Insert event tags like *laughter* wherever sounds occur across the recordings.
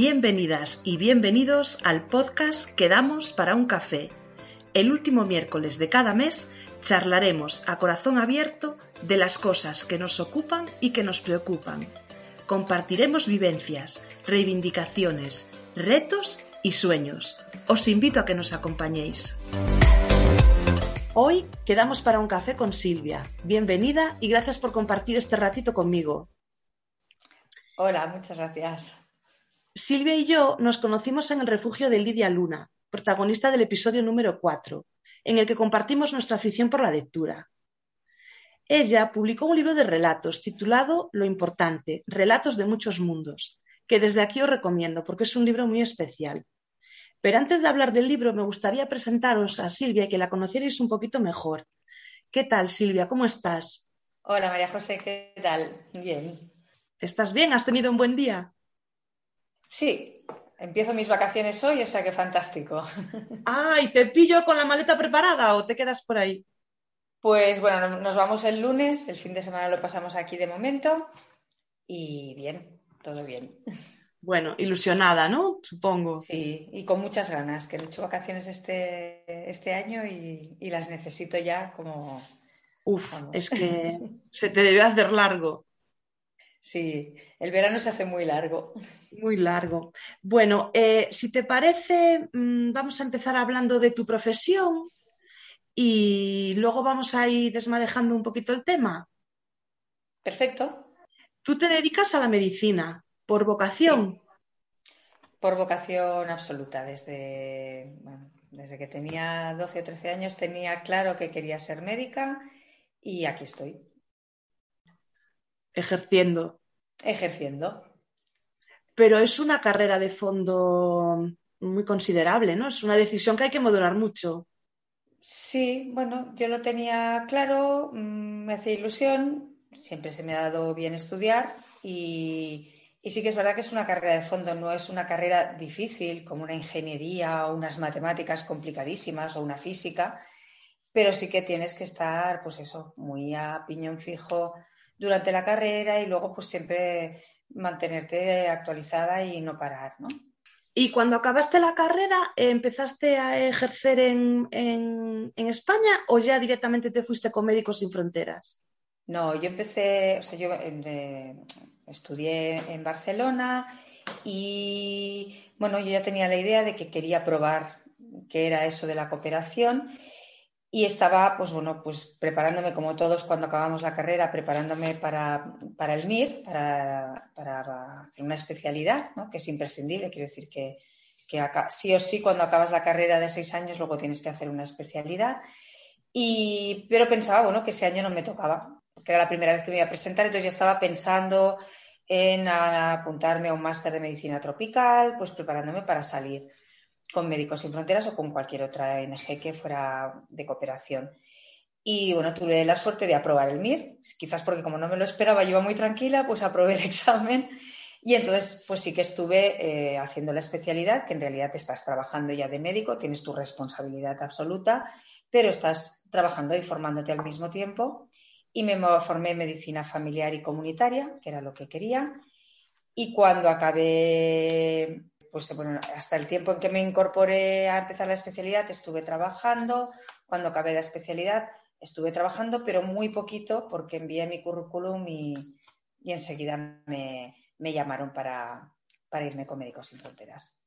Bienvenidas y bienvenidos al podcast Quedamos para un café. El último miércoles de cada mes charlaremos a corazón abierto de las cosas que nos ocupan y que nos preocupan. Compartiremos vivencias, reivindicaciones, retos y sueños. Os invito a que nos acompañéis. Hoy quedamos para un café con Silvia. Bienvenida y gracias por compartir este ratito conmigo. Hola, muchas gracias. Silvia y yo nos conocimos en el refugio de Lidia Luna, protagonista del episodio número 4, en el que compartimos nuestra afición por la lectura. Ella publicó un libro de relatos titulado Lo importante, Relatos de muchos mundos, que desde aquí os recomiendo porque es un libro muy especial. Pero antes de hablar del libro me gustaría presentaros a Silvia y que la conocierais un poquito mejor. ¿Qué tal, Silvia? ¿Cómo estás? Hola, María José, ¿qué tal? Bien. ¿Estás bien? ¿Has tenido un buen día? Sí, empiezo mis vacaciones hoy, o sea que fantástico. *laughs* ¡Ay! ¿Te pillo con la maleta preparada o te quedas por ahí? Pues bueno, nos vamos el lunes, el fin de semana lo pasamos aquí de momento y bien, todo bien. Bueno, ilusionada, ¿no? Supongo. Sí, y con muchas ganas, que he hecho vacaciones este, este año y, y las necesito ya como... Uf, Vamos. es que *laughs* se te debe hacer largo, Sí, el verano se hace muy largo. muy largo. Bueno, eh, si te parece, mm, vamos a empezar hablando de tu profesión y luego vamos a ir desmadejando un poquito el tema. Perfecto. Tú te dedicas a la medicina por vocación. Por vocación absoluta, desde, bueno, desde que tenía 12 o 13 años tenía claro que quería ser médica y aquí estoy, ejerciendo. ejerciendo. Pero es una carrera de fondo muy considerable, ¿no? Es una decisión que hay que modular mucho. Sí, bueno, yo lo tenía claro, mm, me hacía ilusión, siempre se me ha dado bien estudiar y, y sí que es verdad que es una carrera de fondo, no es una carrera difícil como una ingeniería o unas matemáticas complicadísimas o una física, pero sí que tienes que estar, pues eso, muy a piñón fijo durante la carrera y luego pues siempre mantenerte actualizada y no parar, ¿no? Y cuando acabaste la carrera, eh, ¿empezaste a ejercer en, en- en España o ya directamente te fuiste con Médicos Sin Fronteras? No, yo empecé, o sea, yo eh, estudié en Barcelona y bueno, yo ya tenía la idea de que quería probar qué era eso de la cooperación y estaba, pues bueno, pues preparándome como todos cuando acabamos la carrera, preparándome para, para el MIR, para, para hacer una especialidad, ¿no? Que es imprescindible, quiero decir que, que sí o sí cuando acabas la carrera de seis años luego tienes que hacer una especialidad. Y, pero pensaba, bueno, que ese año no me tocaba, porque era la primera vez que me iba a presentar, entonces ya estaba pensando en apuntarme a un máster de medicina tropical, pues preparándome para salir con Médicos Sin Fronteras o con cualquier otra ONG que fuera de cooperación. Y bueno, tuve la suerte de aprobar el MIR, quizás porque como no me lo esperaba, yo iba muy tranquila, pues aprobé el *laughs* examen y entonces pues sí que estuve eh, haciendo la especialidad, que en realidad estás trabajando ya de médico, tienes tu responsabilidad absoluta, pero estás trabajando y formándote al mismo tiempo. Y me formé en medicina familiar y comunitaria, que era lo que quería. Y cuando acabé, pues bueno, hasta el tiempo en que me incorporé a empezar la especialidad, estuve trabajando. Cuando acabé la especialidad, estuve trabajando, pero muy poquito porque envié mi currículum y, y enseguida me, me llamaron para, para irme con Médicos Sin Fronteras.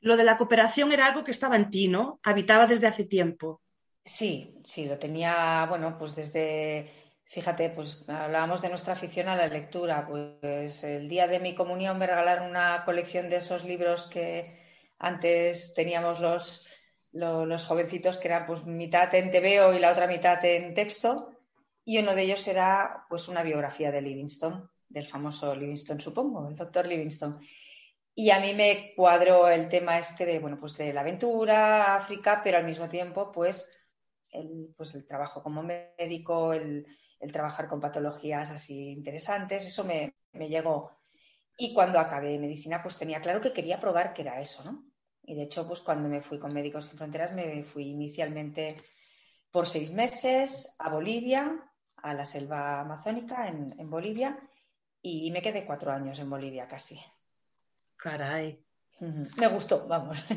Lo de la cooperación era algo que estaba en ti, ¿no? Habitaba desde hace tiempo. Sí, sí, lo tenía, bueno, pues desde, fíjate, pues hablábamos de nuestra afición a la lectura, pues el día de mi comunión me regalaron una colección de esos libros que antes teníamos los, los jovencitos que eran pues mitad en TVO y la otra mitad en texto. Y uno de ellos era pues una biografía de Livingstone, del famoso Livingstone, supongo, el doctor Livingstone. Y a mí me cuadró el tema este de, bueno, pues de la aventura, África, pero al mismo tiempo, pues el, pues el trabajo como médico, el, trabajar con patologías así interesantes, eso me, me, llegó. Y cuando acabé medicina, pues tenía claro que quería probar qué era eso, ¿no? Y de hecho, pues cuando me fui con Médicos Sin Fronteras, me fui inicialmente por seis meses a Bolivia, a la selva amazónica en, en Bolivia, y me quedé cuatro años en Bolivia casi. Caray. Me gustó, vamos. *laughs*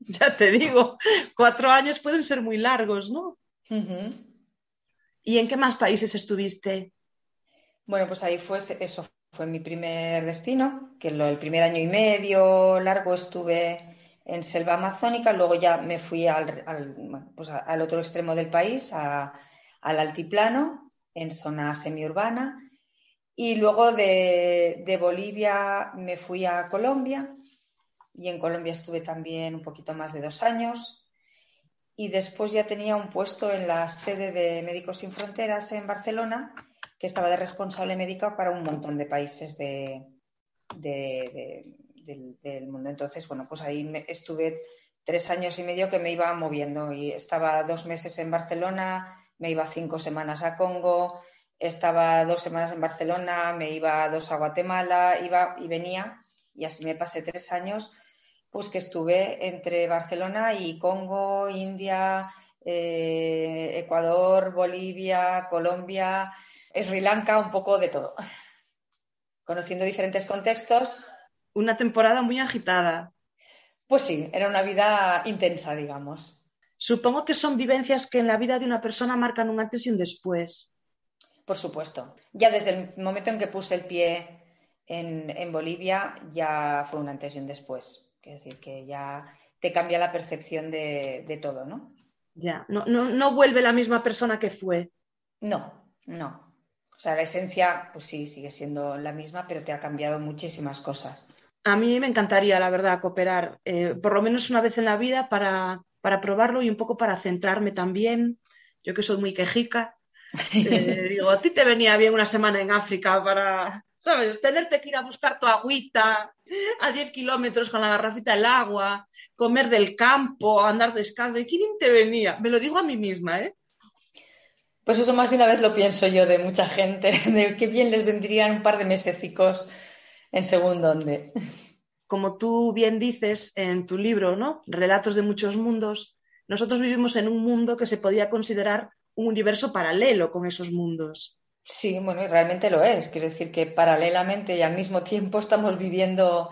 Ya te digo, cuatro años pueden ser muy largos, ¿no? ¿Y en qué más países estuviste? Bueno, pues ahí fue eso, fue mi primer destino, que el primer año y medio largo estuve en selva amazónica, luego ya me fui al, pues al otro extremo del país, al altiplano, en zona semiurbana, y luego de Bolivia me fui a Colombia y en Colombia estuve también un poquito más de dos años. Y después ya tenía un puesto en la sede de Médicos Sin Fronteras en Barcelona, que estaba de responsable médica para un montón de países de, del, mundo. Entonces, bueno, pues ahí estuve tres años y medio que me iba moviendo y estaba dos meses en Barcelona, me iba cinco semanas a Congo, estaba dos semanas en Barcelona, me iba dos a Guatemala, iba y venía y así me pasé tres años pues que estuve entre Barcelona y Congo, India, eh, Ecuador, Bolivia, Colombia, Sri Lanka, un poco de todo. Conociendo diferentes contextos. Una temporada muy agitada. Pues sí, era una vida intensa, digamos. Supongo que son vivencias que en la vida de una persona marcan un antes y un después. Por supuesto. Ya desde el momento en que puse el pie en, en Bolivia, ya fue un antes y un después. Es decir, que ya te cambia la percepción de, todo, ¿no? Ya, no, no, vuelve la misma persona que fue. No, no. O sea, la esencia, pues sí, sigue siendo la misma, pero te ha cambiado muchísimas cosas. A mí me encantaría, la verdad, cooperar, eh, por lo menos una vez en la vida, para, probarlo y un poco para centrarme también. Yo que soy muy quejica, *laughs* eh, digo, a ti te venía bien una semana en África para, ¿sabes? Tenerte que ir a buscar tu agüita a 10 kilómetros con la garrafita del agua, comer del campo, andar descalzo. ¿Y qué bien te venía? Me lo digo a mí misma, ¿eh? Pues eso más de una vez lo pienso yo de mucha gente, *laughs* de qué bien les vendrían un par de mesecicos en según dónde. Como tú bien dices en tu libro, ¿no? Relatos de muchos mundos, nosotros vivimos en un mundo que se podría considerar un universo paralelo con esos mundos. Sí, bueno, y realmente lo es. Quiero decir que paralelamente y al mismo tiempo estamos viviendo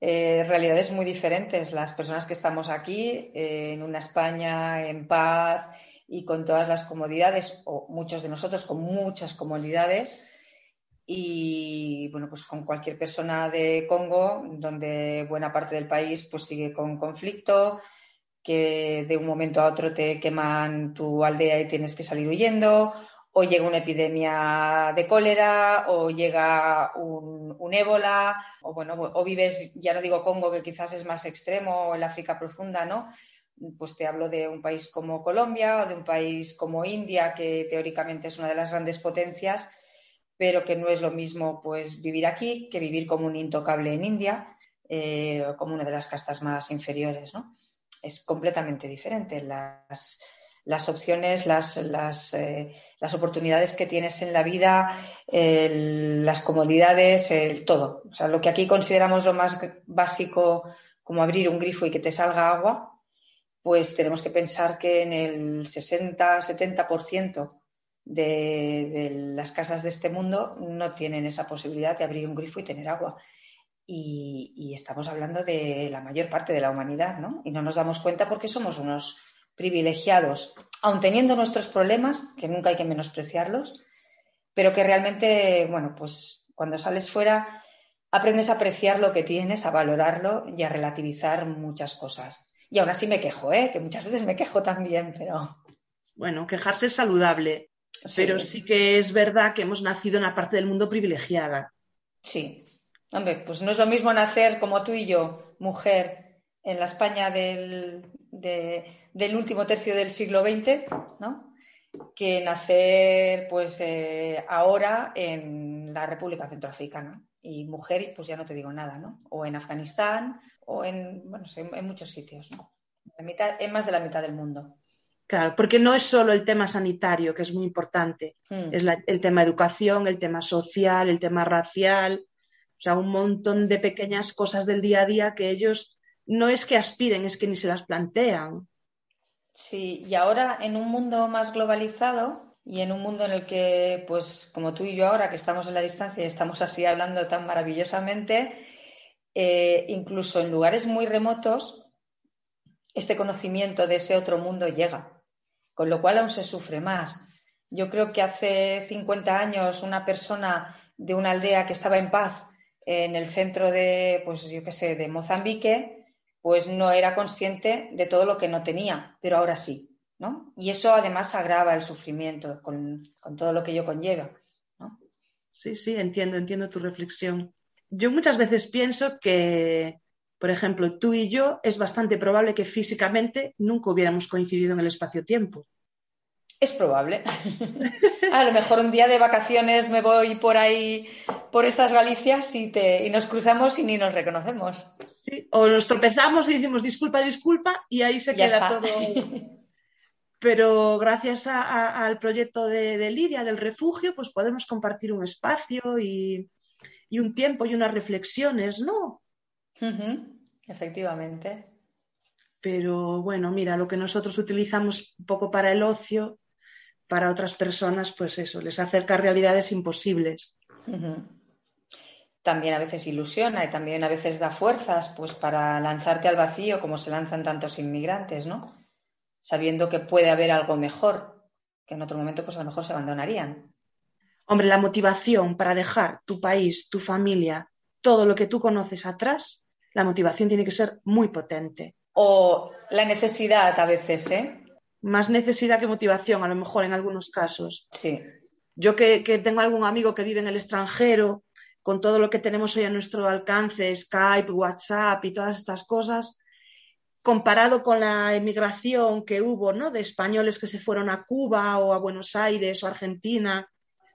eh, realidades muy diferentes. Las personas que estamos aquí, eh, en una España en paz y con todas las comodidades, o muchos de nosotros con muchas comodidades, y bueno, pues con cualquier persona de Congo, donde buena parte del país pues sigue con conflicto, que de un momento a otro te queman tu aldea y tienes que salir huyendo, o llega una epidemia de cólera, o llega un, ébola, o bueno, o vives, ya no digo Congo, que quizás es más extremo, o el África profunda, ¿no? Pues te hablo de un país como Colombia o de un país como India, que teóricamente es una de las grandes potencias, pero que no es lo mismo pues vivir aquí que vivir como un intocable en India, eh, como una de las castas más inferiores, ¿no? Es completamente diferente. Las, las opciones, las, eh, las, oportunidades que tienes en la vida, las comodidades, el, todo. O sea, lo que aquí consideramos lo más básico como abrir un grifo y que te salga agua, pues tenemos que pensar que en el 60-70% de, de las casas de este mundo no tienen esa posibilidad de abrir un grifo y tener agua. Y, y, estamos hablando de la mayor parte de la humanidad, ¿no? Y no nos damos cuenta porque somos unos privilegiados, aun teniendo nuestros problemas, que nunca hay que menospreciarlos, pero que realmente, bueno, pues cuando sales fuera aprendes a apreciar lo que tienes, a valorarlo y a relativizar muchas cosas. Y aún así me quejo, ¿eh? que muchas veces me quejo también, pero... Bueno, quejarse es saludable, pero sí que es verdad que hemos nacido en la parte del mundo privilegiada. Sí. Hombre, pues no es lo mismo nacer como tú y yo, mujer, en la España del, del último tercio del siglo XX, ¿no? que nacer pues eh, ahora en la República Centroafricana. Y mujer, pues ya no te digo nada, ¿no? O en Afganistán, o en, bueno, en muchos sitios, ¿no? La mitad, en más de la mitad del mundo. Claro, porque no es solo el tema sanitario, que es muy importante, mm. es el tema educación, el tema social, el tema racial, o sea, un montón de pequeñas cosas del día a día que ellos no es que aspiren, es que ni se las plantean. Sí, y ahora en un mundo más globalizado y en un mundo en el que, pues como tú y yo ahora, que estamos en la distancia y estamos así hablando tan maravillosamente, eh, incluso en lugares muy remotos, este conocimiento de ese otro mundo llega, con lo cual aún se sufre más. Yo creo que hace 50 años una persona de una aldea que estaba en paz en el centro de, pues yo qué sé, de Mozambique, pues no era consciente de todo lo que no tenía, pero ahora sí, ¿no? Y eso además agrava el sufrimiento con, todo lo que ello conlleva, Sí, sí, entiendo, entiendo tu reflexión. Yo muchas veces pienso que por ejemplo, tú y yo es bastante probable que físicamente nunca hubiéramos coincidido en el espacio-tiempo. Es probable. a lo mejor un día de vacaciones me voy por ahí, por estas Galicias y, te, y nos cruzamos y ni nos reconocemos. Sí, o nos tropezamos y decimos disculpa, disculpa y ahí se queda todo. *laughs* Pero gracias al proyecto de, Lidia, del refugio, pues podemos compartir un espacio y, un tiempo y unas reflexiones, ¿no? Efectivamente. Pero bueno, mira, lo que nosotros utilizamos un poco para el ocio, para otras personas, pues eso, les acerca realidades imposibles. También a veces ilusiona y también a veces da fuerzas, pues para lanzarte al vacío como se lanzan tantos inmigrantes, ¿no? Sabiendo que puede haber algo mejor, que en otro momento pues a lo mejor se abandonarían. Hombre, la motivación para dejar tu país, tu familia, todo lo que tú conoces atrás, la motivación tiene que ser muy potente. O la necesidad a veces, ¿eh? Más necesidad que motivación, a lo mejor en algunos casos. Sí. Yo que, tengo algún amigo que vive en el extranjero, con todo lo que tenemos hoy a nuestro alcance, Skype, WhatsApp y todas estas cosas, comparado con la emigración que hubo, ¿no? De españoles que se fueron a Cuba o a Buenos Aires o Argentina,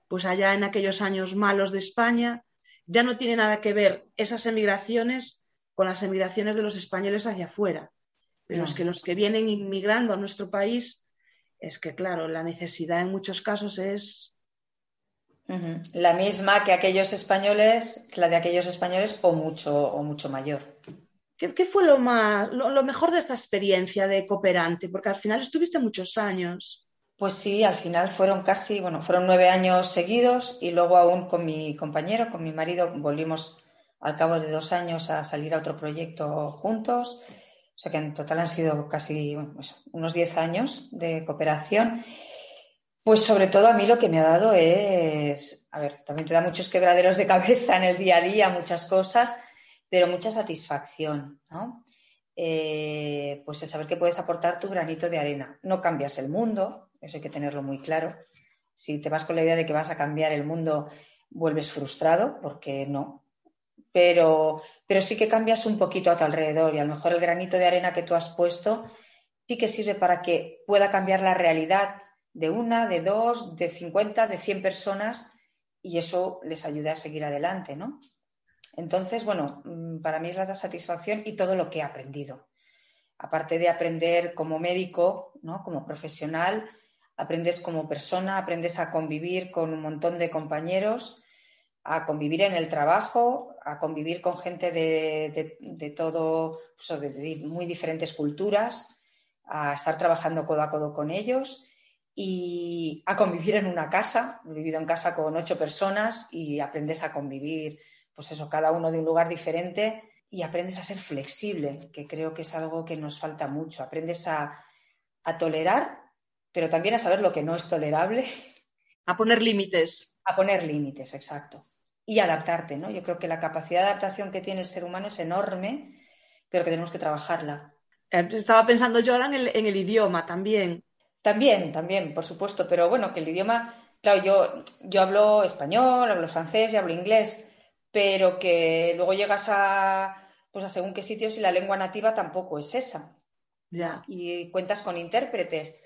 pues allá en aquellos años malos de España, ya no tiene nada que ver esas emigraciones con las emigraciones de los españoles hacia afuera. Pero es que los que vienen inmigrando a nuestro país, es que, claro, la necesidad en muchos casos es. La misma que aquellos españoles, que la de aquellos españoles, o mucho, o mucho mayor. ¿Qué, fue lo, más, lo, mejor de esta experiencia de cooperante? Porque al final estuviste muchos años. Pues sí, al final fueron casi, bueno, fueron nueve años seguidos y luego aún con mi compañero, con mi marido, volvimos al cabo de dos años a salir a otro proyecto juntos. O sea que en total han sido casi pues, unos diez años de cooperación. Pues sobre todo a mí lo que me ha dado es, a ver, también te da muchos quebraderos de cabeza en el día a día, muchas cosas, pero mucha satisfacción, ¿no? Eh, pues el saber que puedes aportar tu granito de arena. No cambias el mundo, eso hay que tenerlo muy claro. Si te vas con la idea de que vas a cambiar el mundo, vuelves frustrado, porque no, pero, pero sí que cambias un poquito a tu alrededor y a lo mejor el granito de arena que tú has puesto sí que sirve para que pueda cambiar la realidad de una, de dos, de cincuenta, de cien personas y eso les ayuda a seguir adelante, ¿no? Entonces, bueno, mm, para mí es la satisfacción y todo lo que he aprendido. Aparte de aprender como médico, ¿no? como profesional, aprendes como persona, aprendes a convivir con un montón de compañeros a convivir en el trabajo, a convivir con gente de, todo, pues, de, muy diferentes culturas, a estar trabajando codo a codo con ellos y a convivir en una casa. He vivido en casa con ocho personas y aprendes a convivir, pues eso, cada uno de un lugar diferente y aprendes a ser flexible, que creo que es algo que nos falta mucho. Aprendes a, a tolerar, pero también a saber lo que no es tolerable. A poner límites. A poner límites, exacto y adaptarte, ¿no? Yo creo que la capacidad de adaptación que tiene el ser humano es enorme, pero que tenemos que trabajarla. Eh, estaba pensando yo ahora en el, idioma también. También, también, por supuesto, pero bueno, que el idioma, claro, yo, yo hablo español, hablo francés y hablo inglés, pero que luego llegas a, pues a según qué sitios y la lengua nativa tampoco es esa. Ya. y cuentas con intérpretes.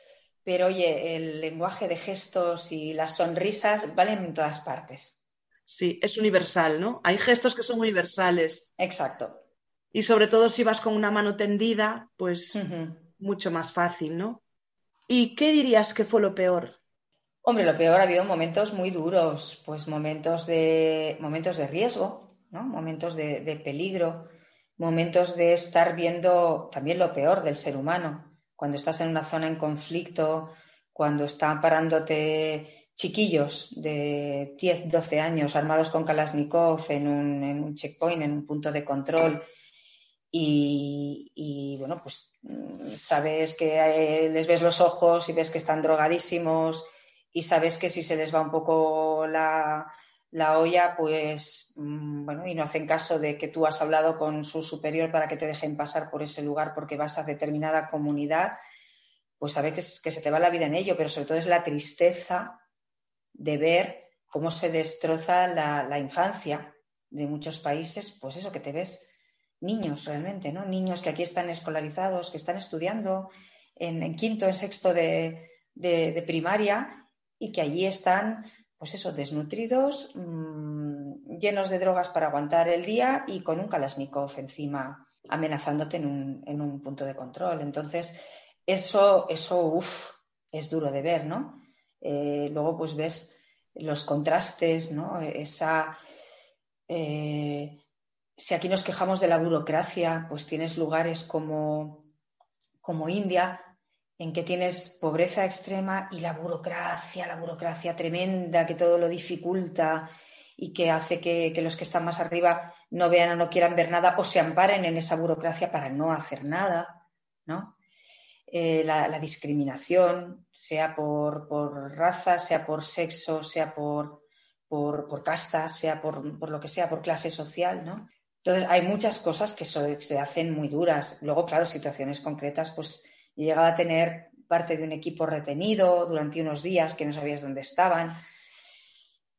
Pero oye, el lenguaje de gestos y las sonrisas valen en todas partes. Sí, es universal, ¿no? Hay gestos que son universales. Exacto. Y sobre todo si vas con una mano tendida, pues mucho más fácil, ¿no? ¿Y qué dirías que fue lo peor? Hombre, lo peor ha habido momentos muy duros, pues momentos de, momentos de riesgo, ¿no? Momentos de, de peligro, momentos de estar viendo también lo peor del ser humano. Cuando estás en una zona en conflicto, cuando están parándote chiquillos de 10, 12 años armados con Kalashnikov en un, en un checkpoint, en un punto de control. Y, bueno, pues mm, sabes que eh, les ves los ojos y ves que están drogadísimos y sabes que si se les va un poco la, la olla, pues mm, bueno, y no hacen caso de que tú has hablado con su superior para que te dejen pasar por ese lugar porque vas a determinada comunidad, pues sabes que, es- que se te va la vida en ello, pero sobre todo es la tristeza de ver cómo se destroza la, infancia de muchos países, pues eso que te ves niños realmente, ¿no? Niños que aquí están escolarizados, que están estudiando en, quinto, en sexto de primaria y que allí están, pues eso, desnutridos, mm, llenos de drogas para aguantar el día y con un Kalashnikov encima amenazándote en un, en un punto de control. Entonces, eso, eso, uff, es duro de ver, ¿no? Eh, luego, pues ves los contrastes, ¿no? Esa, eh, si aquí nos quejamos de la burocracia, pues tienes lugares como, como India, en que tienes pobreza extrema y la burocracia, la burocracia tremenda que todo lo dificulta y que hace que, que los que están más arriba no vean o no quieran ver nada o se amparen en esa burocracia para no hacer nada, ¿no? Eh, la, discriminación, sea por, por raza, sea por sexo, sea por, por, casta, sea por, por lo que sea, por clase social, ¿no? Entonces, hay muchas cosas que se hacen muy duras. Luego, claro, situaciones concretas, pues llegaba a tener parte de un equipo retenido durante unos días que no sabías dónde estaban.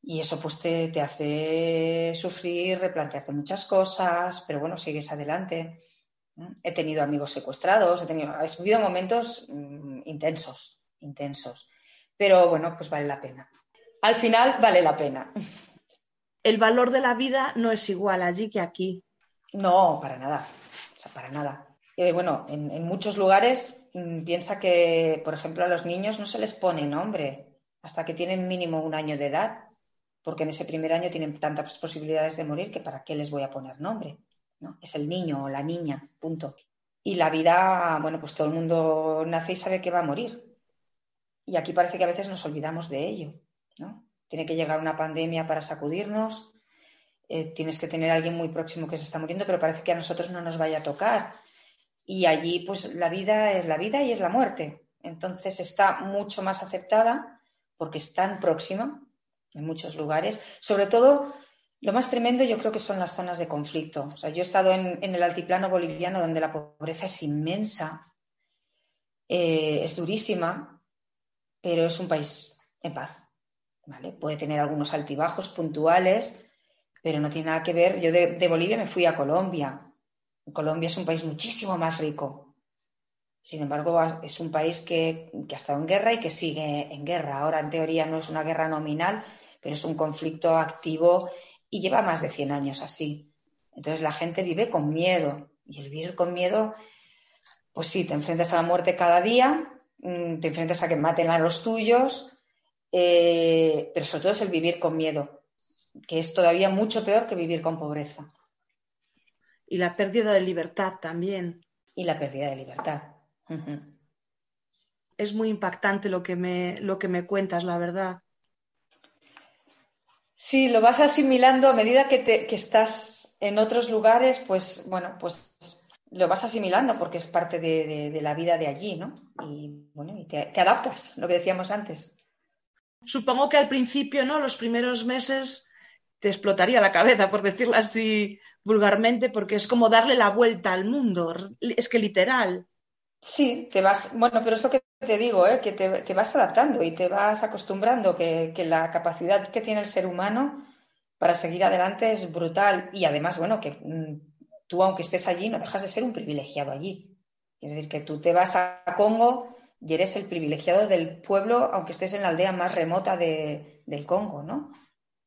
Y eso pues te, te hace sufrir, replantearte muchas cosas, pero bueno, sigues adelante. He tenido amigos secuestrados, he tenido, he vivido momentos mm, intensos, intensos. Pero bueno, pues vale la pena. Al final vale la pena. *laughs* El valor de la vida no es igual allí que aquí. No, para nada. O sea, para nada. Eh, bueno, en, en muchos lugares mm, piensa que, por ejemplo, a los niños no se les pone nombre hasta que tienen mínimo un año de edad, porque en ese primer año tienen tantas posibilidades de morir que para qué les voy a poner nombre. Es el niño o la niña, punto. Y la vida, bueno, pues todo el mundo nace y sabe que va a morir. Y aquí parece que a veces nos olvidamos de ello, ¿no? Tiene que llegar una pandemia para sacudirnos, eh, tienes que tener alguien muy próximo que se está muriendo, pero parece que a nosotros no nos vaya a tocar. Y allí, pues la vida es la vida y es la muerte. Entonces está mucho más aceptada porque es tan próxima en muchos lugares. Sobre todo, lo más tremendo yo creo que son las zonas de conflicto. O sea, yo he estado en, el altiplano boliviano donde la pobreza es inmensa, eh, es durísima, pero es un país en paz. ¿vale? Puede tener algunos altibajos puntuales, pero no tiene nada que ver. Yo de, de Bolivia me fui a Colombia. Colombia es un país muchísimo más rico. Sin embargo, es un país que, que ha estado en guerra y que sigue en guerra. Ahora, en teoría, no es una guerra nominal, pero es un conflicto activo y lleva más de 100 años así. Entonces, la gente vive con miedo. Y el vivir con miedo, pues sí, te enfrentas a la muerte cada día, mm, te enfrentas a que maten a los tuyos, eh, pero sobre todo es el vivir con miedo, que es todavía mucho peor que vivir con pobreza. Y la pérdida de libertad también. Y la pérdida de libertad. Es muy impactante lo que me, lo que me cuentas, la verdad. Sí, lo vas asimilando a medida que, te, que estás en otros lugares, pues bueno, pues lo vas asimilando porque es parte de, de- de la vida de allí, ¿no? Y bueno, y te, te adaptas, lo que decíamos antes. Supongo que al principio, ¿no? Los primeros meses te explotaría la cabeza, por decirlo así vulgarmente, porque es como darle la vuelta al mundo. Es que literal. Sí, te vas, bueno, pero es lo que te digo, ¿eh? que te, vas adaptando y te vas acostumbrando, que, la capacidad que tiene el ser humano para seguir adelante es brutal y además, bueno, que mm, tú aunque estés allí no dejas de ser un privilegiado allí. Es decir, que tú te vas a Congo y eres el privilegiado del pueblo, aunque estés en la aldea más remota de, del Congo, ¿no?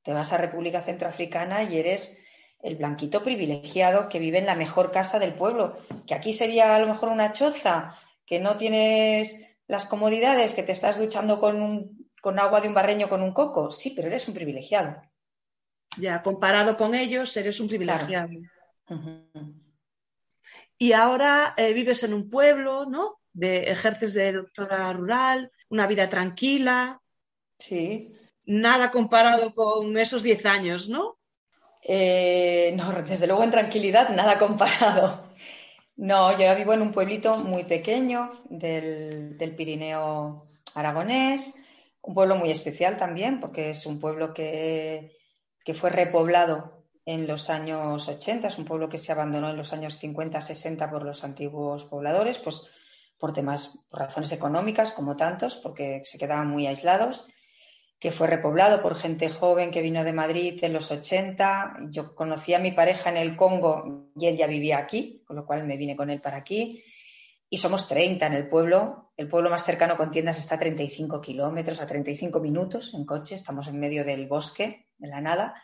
Te vas a República Centroafricana y eres el blanquito privilegiado que vive en la mejor casa del pueblo, que aquí sería a lo mejor una choza, que no tienes las comodidades, que te estás duchando con, con agua de un barreño con un coco. Sí, pero eres un privilegiado. Ya, comparado con ellos, eres un privilegiado. Y ahora eh, vives en un pueblo, ¿no? De, ejerces de doctora rural, una vida tranquila. Sí. Nada comparado con esos 10 años, ¿no? Eh, no, desde luego en tranquilidad, nada comparado. No, yo ahora vivo en un pueblito muy pequeño del, del Pirineo aragonés, un pueblo muy especial también, porque es un pueblo que, que fue repoblado en los años 80, es un pueblo que se abandonó en los años 50, 60 por los antiguos pobladores, pues por temas, por razones económicas, como tantos, porque se quedaban muy aislados, que fue repoblado por gente joven que vino de Madrid en los 80. Yo conocí a mi pareja en el Congo y él ya vivía aquí, con lo cual me vine con él para aquí. Y somos 30 en el pueblo. El pueblo más cercano con tiendas está a 35 kilómetros, a 35 minutos en coche. Estamos en medio del bosque, en la nada.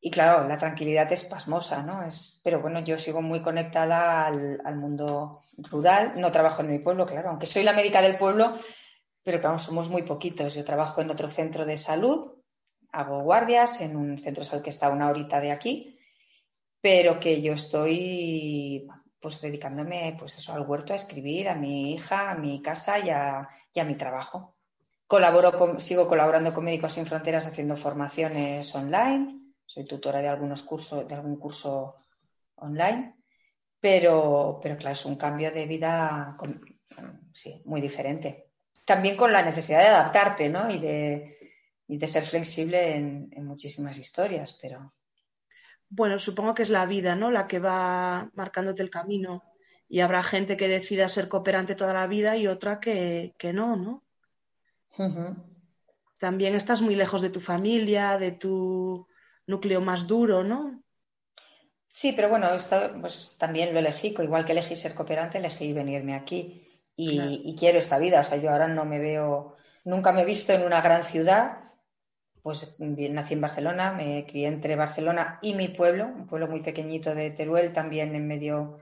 Y claro, la tranquilidad es pasmosa, ¿no? Es, pero bueno, yo sigo muy conectada al mundo rural. No trabajo en mi pueblo, claro. Aunque soy la médica del pueblo, pero claro, somos muy poquitos. Yo trabajo en otro centro de salud, hago guardias en un centro de salud que está una horita de aquí, pero que yo estoy pues dedicándome pues eso al huerto, a escribir, a mi hija, a mi casa y a, y a mi trabajo. Colaboro con, sigo colaborando con Médicos Sin Fronteras haciendo formaciones online. Soy tutora de algunos cursos, de algún curso online, pero, pero claro, es un cambio de vida sí, muy diferente también con la necesidad de adaptarte, ¿no? Y de, y de ser flexible en, en, muchísimas historias, pero... Bueno, supongo que es la vida, ¿no? La que va marcándote el camino. Y habrá gente que decida ser cooperante toda la vida y otra que, que no, ¿no? Uh -huh. También estás muy lejos de tu familia, de tu núcleo más duro, ¿no? Sí, pero bueno, esto pues, también lo elegí, igual que elegí ser cooperante, elegí venirme aquí y, quiero esta vida. O sea, yo ahora no me veo, nunca me he visto en una gran ciudad. Pues nací en Barcelona, me crié entre Barcelona y mi pueblo, un pueblo muy pequeñito de Teruel, también en medio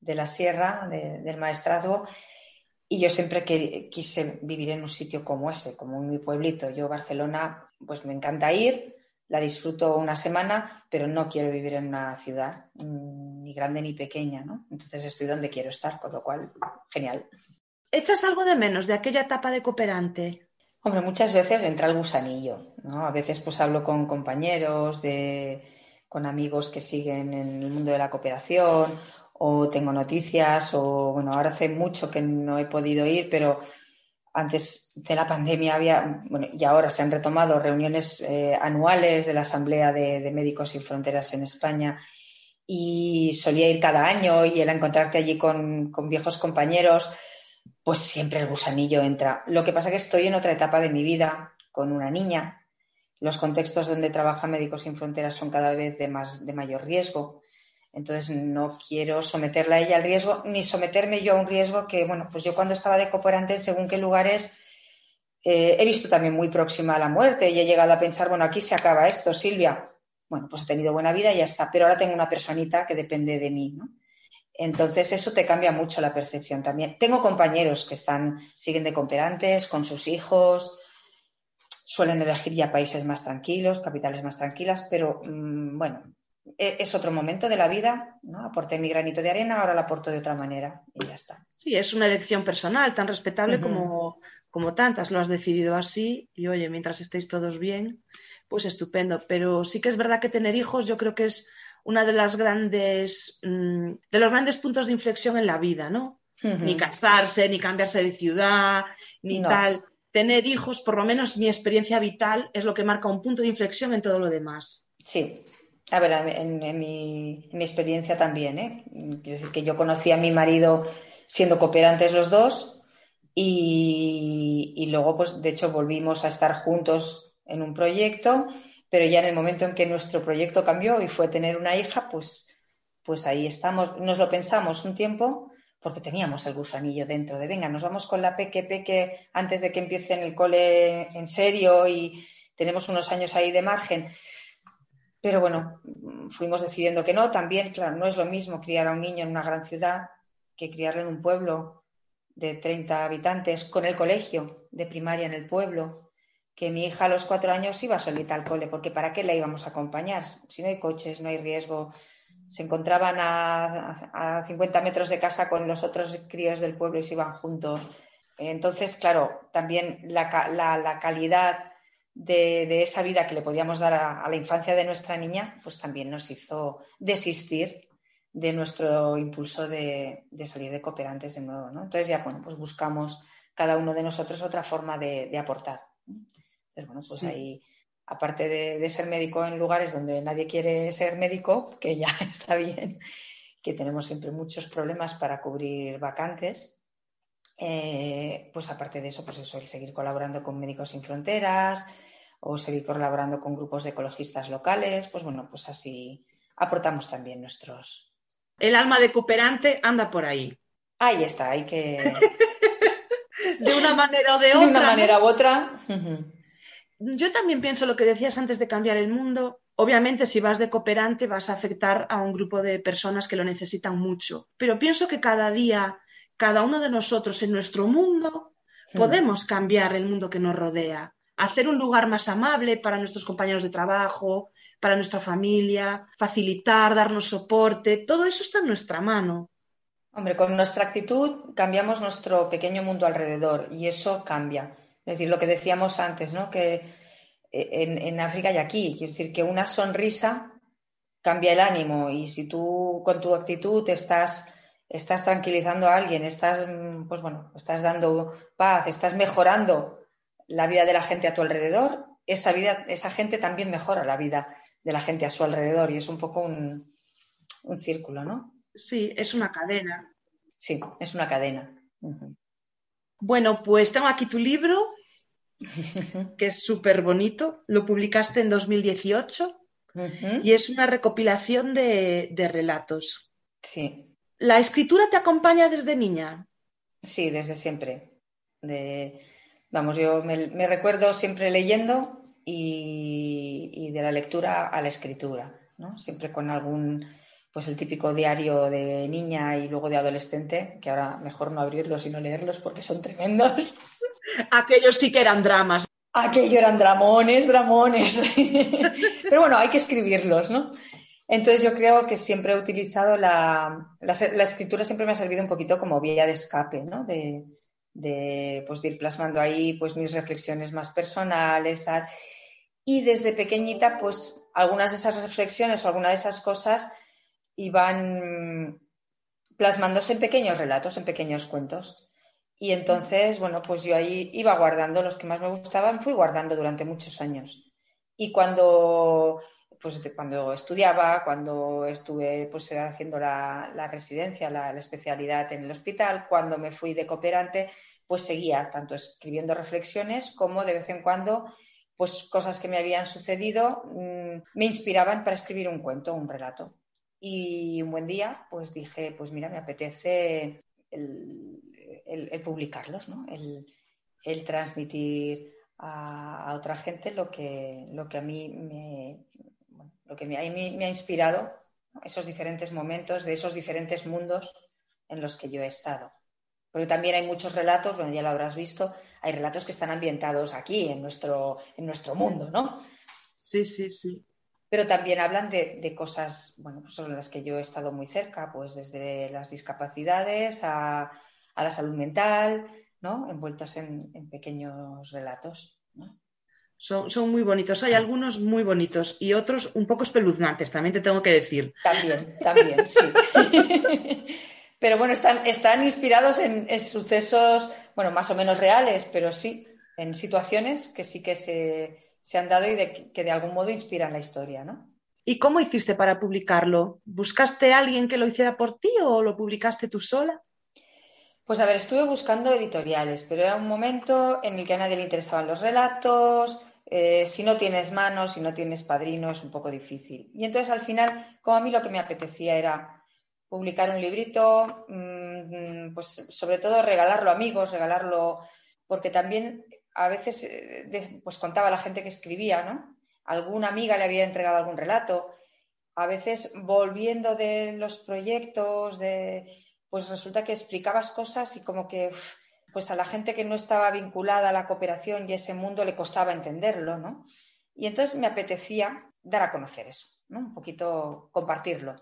de la sierra, de, del maestrazgo. Y yo siempre que, quise vivir en un sitio como ese, como en mi pueblito. Yo, Barcelona, pues me encanta ir, la disfruto una semana, pero no quiero vivir en una ciudad mm, ni grande ni pequeña, ¿no? Entonces estoy donde quiero estar, con lo cual, genial. ¿Echas algo de menos de aquella etapa de cooperante? Hombre, muchas veces entra el gusanillo, ¿no? A veces pues hablo con compañeros, de, con amigos que siguen en el mundo de la cooperación, o tengo noticias, o bueno, ahora hace mucho que no he podido ir, pero antes de la pandemia había, bueno, y ahora se han retomado reuniones eh, anuales de la Asamblea de, Médicos Sin Fronteras en España y solía ir cada año y el encontrarte allí con, con viejos compañeros pues siempre el gusanillo entra. Lo que pasa es que estoy en otra etapa de mi vida con una niña. Los contextos donde trabaja Médicos Sin Fronteras son cada vez de, más, de mayor riesgo. Entonces no quiero someterla a ella al riesgo ni someterme yo a un riesgo que, bueno, pues yo cuando estaba de cooperante, según qué lugares, eh, he visto también muy próxima a la muerte y he llegado a pensar, bueno, aquí se acaba esto, Silvia. Bueno, pues he tenido buena vida y ya está, pero ahora tengo una personita que depende de mí, ¿no? Entonces eso te cambia mucho la percepción también. Tengo compañeros que están, siguen de cooperantes con sus hijos, suelen elegir ya países más tranquilos, capitales más tranquilas, pero mmm, bueno, es otro momento de la vida, ¿no? Aporté mi granito de arena, ahora la aporto de otra manera y ya está. Sí, es una elección personal, tan respetable uh -huh. como, como tantas. Lo has decidido así y oye, mientras estéis todos bien, pues estupendo. Pero sí que es verdad que tener hijos yo creo que es una de las grandes mm, de los grandes puntos de inflexión en la vida, ¿no? Uh -huh. Ni casarse, ni cambiarse de ciudad, ni no. tal. Tener hijos, por lo menos mi experiencia vital, es lo que marca un punto de inflexión en todo lo demás. Sí. A ver, en, en, mi, en mi, experiencia también, ¿eh? Quiero decir que yo conocí a mi marido siendo cooperantes los dos y, luego, pues, de hecho, volvimos a estar juntos en un proyecto pero ya en el momento en que nuestro proyecto cambió y fue tener una hija, pues, pues ahí estamos. Nos lo pensamos un tiempo porque teníamos el gusanillo dentro de, venga, nos vamos con la peque, peque, antes de que empiece en el cole en serio y tenemos unos años ahí de margen. Pero bueno, fuimos decidiendo que no. También, claro, no es lo mismo criar a un niño en una gran ciudad que criarlo en un pueblo de 30 habitantes con el colegio de primaria en el pueblo, que mi hija a los cuatro años iba solita al cole, porque ¿para qué la íbamos a acompañar? Si no hay coches, no hay riesgo, se encontraban a, 50 metros de casa con los otros críos del pueblo y se iban juntos. Entonces, claro, también la, calidad de, esa vida que le podíamos dar a, la infancia de nuestra niña, pues también nos hizo desistir de nuestro impulso de, salir de cooperantes de nuevo. Entonces ya, bueno, pues buscamos cada uno de nosotros otra forma de, aportar. Entonces, bueno, pues ahí aparte de, ser médico en lugares donde nadie quiere ser médico, que ya *laughs* está bien, que tenemos siempre muchos problemas para cubrir vacantes, eh, pues aparte de eso, pues eso, el seguir colaborando con Médicos Sin Fronteras o seguir colaborando con grupos de ecologistas locales, pues bueno, pues así aportamos también nuestros. El alma de cooperante anda por ahí. Ahí está, hay que. *laughs* de una manera o de otra. De una manera u otra yo también pienso lo que decías antes de cambiar el mundo. Obviamente, si vas de cooperante, vas a afectar a un grupo de personas que lo necesitan mucho. Pero pienso que cada día, cada uno de nosotros en nuestro mundo, podemos cambiar el mundo que nos rodea, hacer un lugar más amable para nuestros compañeros de trabajo, para nuestra familia, facilitar, darnos soporte. Todo eso está en nuestra mano. Hombre, con nuestra actitud cambiamos nuestro pequeño mundo alrededor y eso cambia. Es decir, lo que decíamos antes, ¿no? Que eh, en, África y aquí, quiero decir que una sonrisa cambia el ánimo y si tú con tu actitud estás, estás tranquilizando a alguien, estás, mm, pues bueno, estás dando paz, estás mejorando la vida de la gente a tu alrededor, esa vida, esa gente también mejora la vida de la gente a su alrededor y es un poco un, un círculo, ¿no? Sí, es una cadena. Sí, es una cadena. Bueno, pues tengo aquí tu libro, *laughs* que es súper bonito. Lo publicaste en 2018 y es una recopilación de, relatos. Sí. ¿La escritura te acompaña desde niña? Sí, desde siempre. vamos, yo me, recuerdo siempre leyendo y, de la lectura a la escritura, ¿no? Siempre con algún pues el típico diario de niña y luego de adolescente, que ahora mejor no abrirlos y no leerlos porque son tremendos. *laughs* Aquellos sí que eran dramas. Aquellos eran dramones, dramones. *laughs* Pero bueno, hay que escribirlos, ¿no? Entonces yo creo que siempre he utilizado la, la, escritura, siempre me ha servido un poquito como vía de escape, ¿no? De, de, pues, de ir plasmando ahí pues, mis reflexiones más personales. Tal. Y desde pequeñita, pues algunas de esas reflexiones o algunas de esas cosas iban plasmándose en pequeños relatos, en pequeños cuentos. Y entonces, bueno, pues yo ahí iba guardando los que más me gustaban, fui guardando durante muchos años. Y cuando, pues, cuando estudiaba, cuando estuve pues, haciendo la, residencia, la, especialidad en el hospital, cuando me fui de cooperante, pues seguía tanto escribiendo reflexiones como de vez en cuando pues cosas que me habían sucedido mm, me inspiraban para escribir un cuento, un relato. Y un buen día, pues dije, pues mira, me apetece el, publicarlos, ¿no? El, transmitir a, otra gente lo que, lo que a mí me, lo que me, ha inspirado, esos diferentes momentos de esos diferentes mundos en los que yo he estado. Porque también hay muchos relatos, bueno, ya lo habrás visto, hay relatos que están ambientados aquí, en nuestro, en nuestro mundo, ¿no? Sí, sí, sí pero también hablan de, cosas, bueno, pues sobre las que yo he estado muy cerca, pues desde las discapacidades a, la salud mental, ¿no? Envueltos en, pequeños relatos, Son, son, muy bonitos. Hay algunos muy bonitos y otros un poco espeluznantes, también te tengo que decir. También, también, sí. *laughs* pero bueno, están, están inspirados en, en, sucesos, bueno, más o menos reales, pero sí, en situaciones que sí que se, se han dado y que de algún modo inspiran la historia, ¿no? ¿Y cómo hiciste para publicarlo? ¿Buscaste a alguien que lo hiciera por ti o lo publicaste tú sola? Pues a ver, estuve buscando editoriales, pero era un momento en el que a nadie le interesaban los relatos, eh, si no tienes manos, si no tienes padrino, es un poco difícil. Y entonces al final, como a mí lo que me apetecía era publicar un librito, mm, pues sobre todo regalarlo a amigos, regalarlo, porque también a veces eh, pues contaba la gente que escribía, ¿no? Alguna amiga le había entregado algún relato. A veces volviendo de los proyectos, de, pues resulta que explicabas cosas y como que pues a la gente que no estaba vinculada a la cooperación y ese mundo le costaba entenderlo, ¿no? Y entonces me apetecía dar a conocer eso, ¿no? Un poquito compartirlo.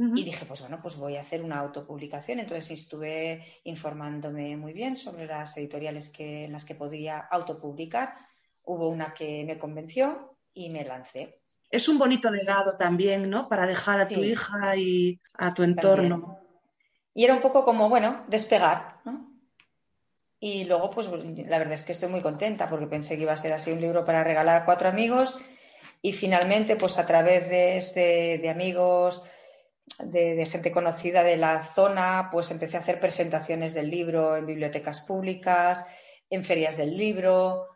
Y dije, pues bueno, pues voy a hacer una autopublicación. Entonces estuve informándome muy bien sobre las editoriales que, en las que podría autopublicar. Hubo una que me convenció y me lancé. Es un bonito legado también, ¿no? Para dejar a tu hija y a tu entorno. Y era un poco como, bueno, despegar, ¿no? Y luego, pues la verdad es que estoy muy contenta porque pensé que iba a ser así un libro para regalar a cuatro amigos y finalmente, pues a través de, este, de amigos, de, gente conocida de la zona, pues empecé a hacer presentaciones del libro en bibliotecas públicas, en ferias del libro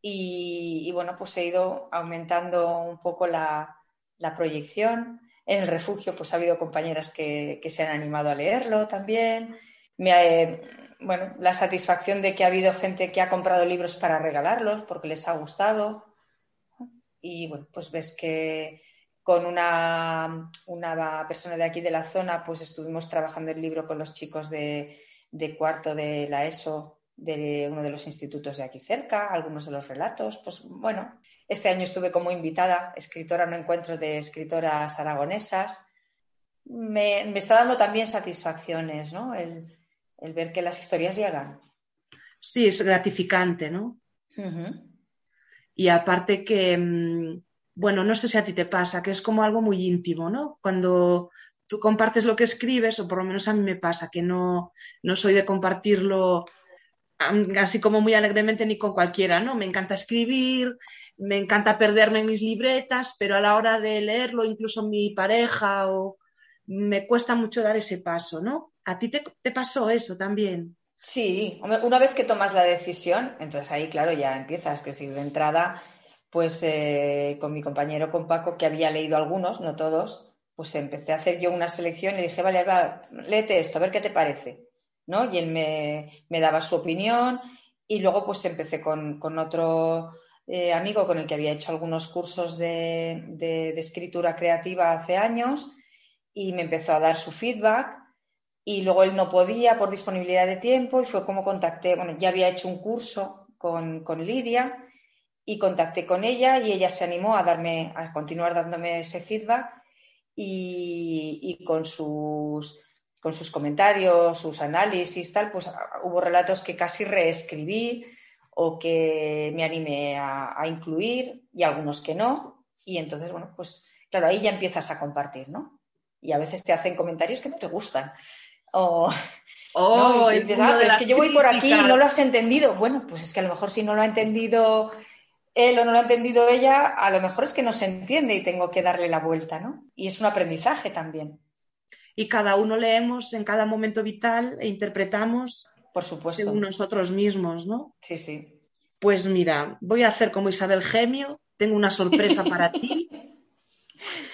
y, bueno, pues he ido aumentando un poco la, proyección. En el refugio, pues ha habido compañeras que, se han animado a leerlo también. Me, bueno, la satisfacción de que ha habido gente que ha comprado libros para regalarlos porque les ha gustado. Y bueno, pues ves que con una, una persona de aquí de la zona, pues estuvimos trabajando el libro con los chicos de, cuarto de la ESO de uno de los institutos de aquí cerca, algunos de los relatos. Pues bueno, este año estuve como invitada, escritora en un encuentro de escritoras aragonesas. Me, está dando también satisfacciones, ¿no? Ver que las historias llegan. Sí, es gratificante, ¿no? Y aparte que mm, bueno, no sé si a ti te pasa, que es como algo muy íntimo, ¿no? Cuando tú compartes lo que escribes, o por lo menos a mí me pasa, que no, no soy de compartirlo así como muy alegremente ni con cualquiera, ¿no? Me encanta escribir, me encanta perderme en mis libretas, pero a la hora de leerlo, incluso mi pareja, o me cuesta mucho dar ese paso, ¿no? ¿A ti te, pasó eso también? Sí, una vez que tomas la decisión, entonces ahí, claro, ya empiezas, es decir, de entrada pues eh, con mi compañero, con Paco, que había leído algunos, no todos, pues empecé a hacer yo una selección y dije, vale, Alba, léete esto, a ver qué te parece. ¿no? Y él me, daba su opinión y luego pues empecé con, otro eh, amigo con el que había hecho algunos cursos de, escritura creativa hace años y me empezó a dar su feedback y luego él no podía por disponibilidad de tiempo y fue como contacté, bueno, ya había hecho un curso con, con Lidia y contacté con ella y ella se animó a darme, a continuar dándome ese feedback y, con sus con sus comentarios, sus análisis, tal, pues hubo relatos que casi reescribí o que me animé a, incluir y algunos que no. Y entonces, bueno, pues claro, ahí ya empiezas a compartir, ¿no? Y a veces te hacen comentarios que no te gustan. O, *laughs* oh, dices, ah, pero es que yo voy por aquí y no lo has entendido. Bueno, pues es que a lo mejor si no lo ha entendido él o no lo ha entendido ella, a lo mejor es que no se entiende y tengo que darle la vuelta, ¿no? Y es un aprendizaje también. Y cada uno leemos en cada momento vital e interpretamos por supuesto. según nosotros mismos, ¿no? Sí, sí. Pues mira, voy a hacer como Isabel Gemio, tengo una sorpresa para ti. *laughs*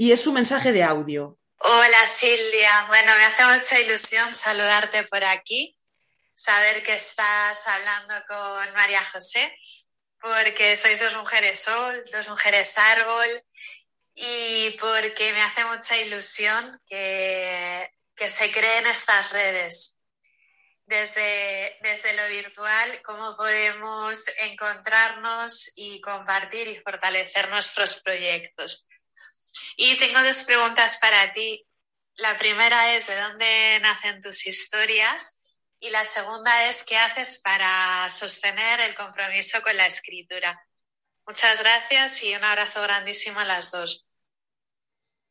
Y es un mensaje de audio. Hola Silvia, bueno, me hace mucha ilusión saludarte por aquí, saber que estás hablando con María José porque sois dos mujeres sol, dos mujeres árbol y porque me hace mucha ilusión que, se creen estas redes. Desde, desde lo virtual, cómo podemos encontrarnos y compartir y fortalecer nuestros proyectos. Y tengo dos preguntas para ti. La primera es, ¿de dónde nacen tus historias? Y la segunda es, ¿qué haces para sostener el compromiso con la escritura? Muchas gracias y un abrazo grandísimo a las dos.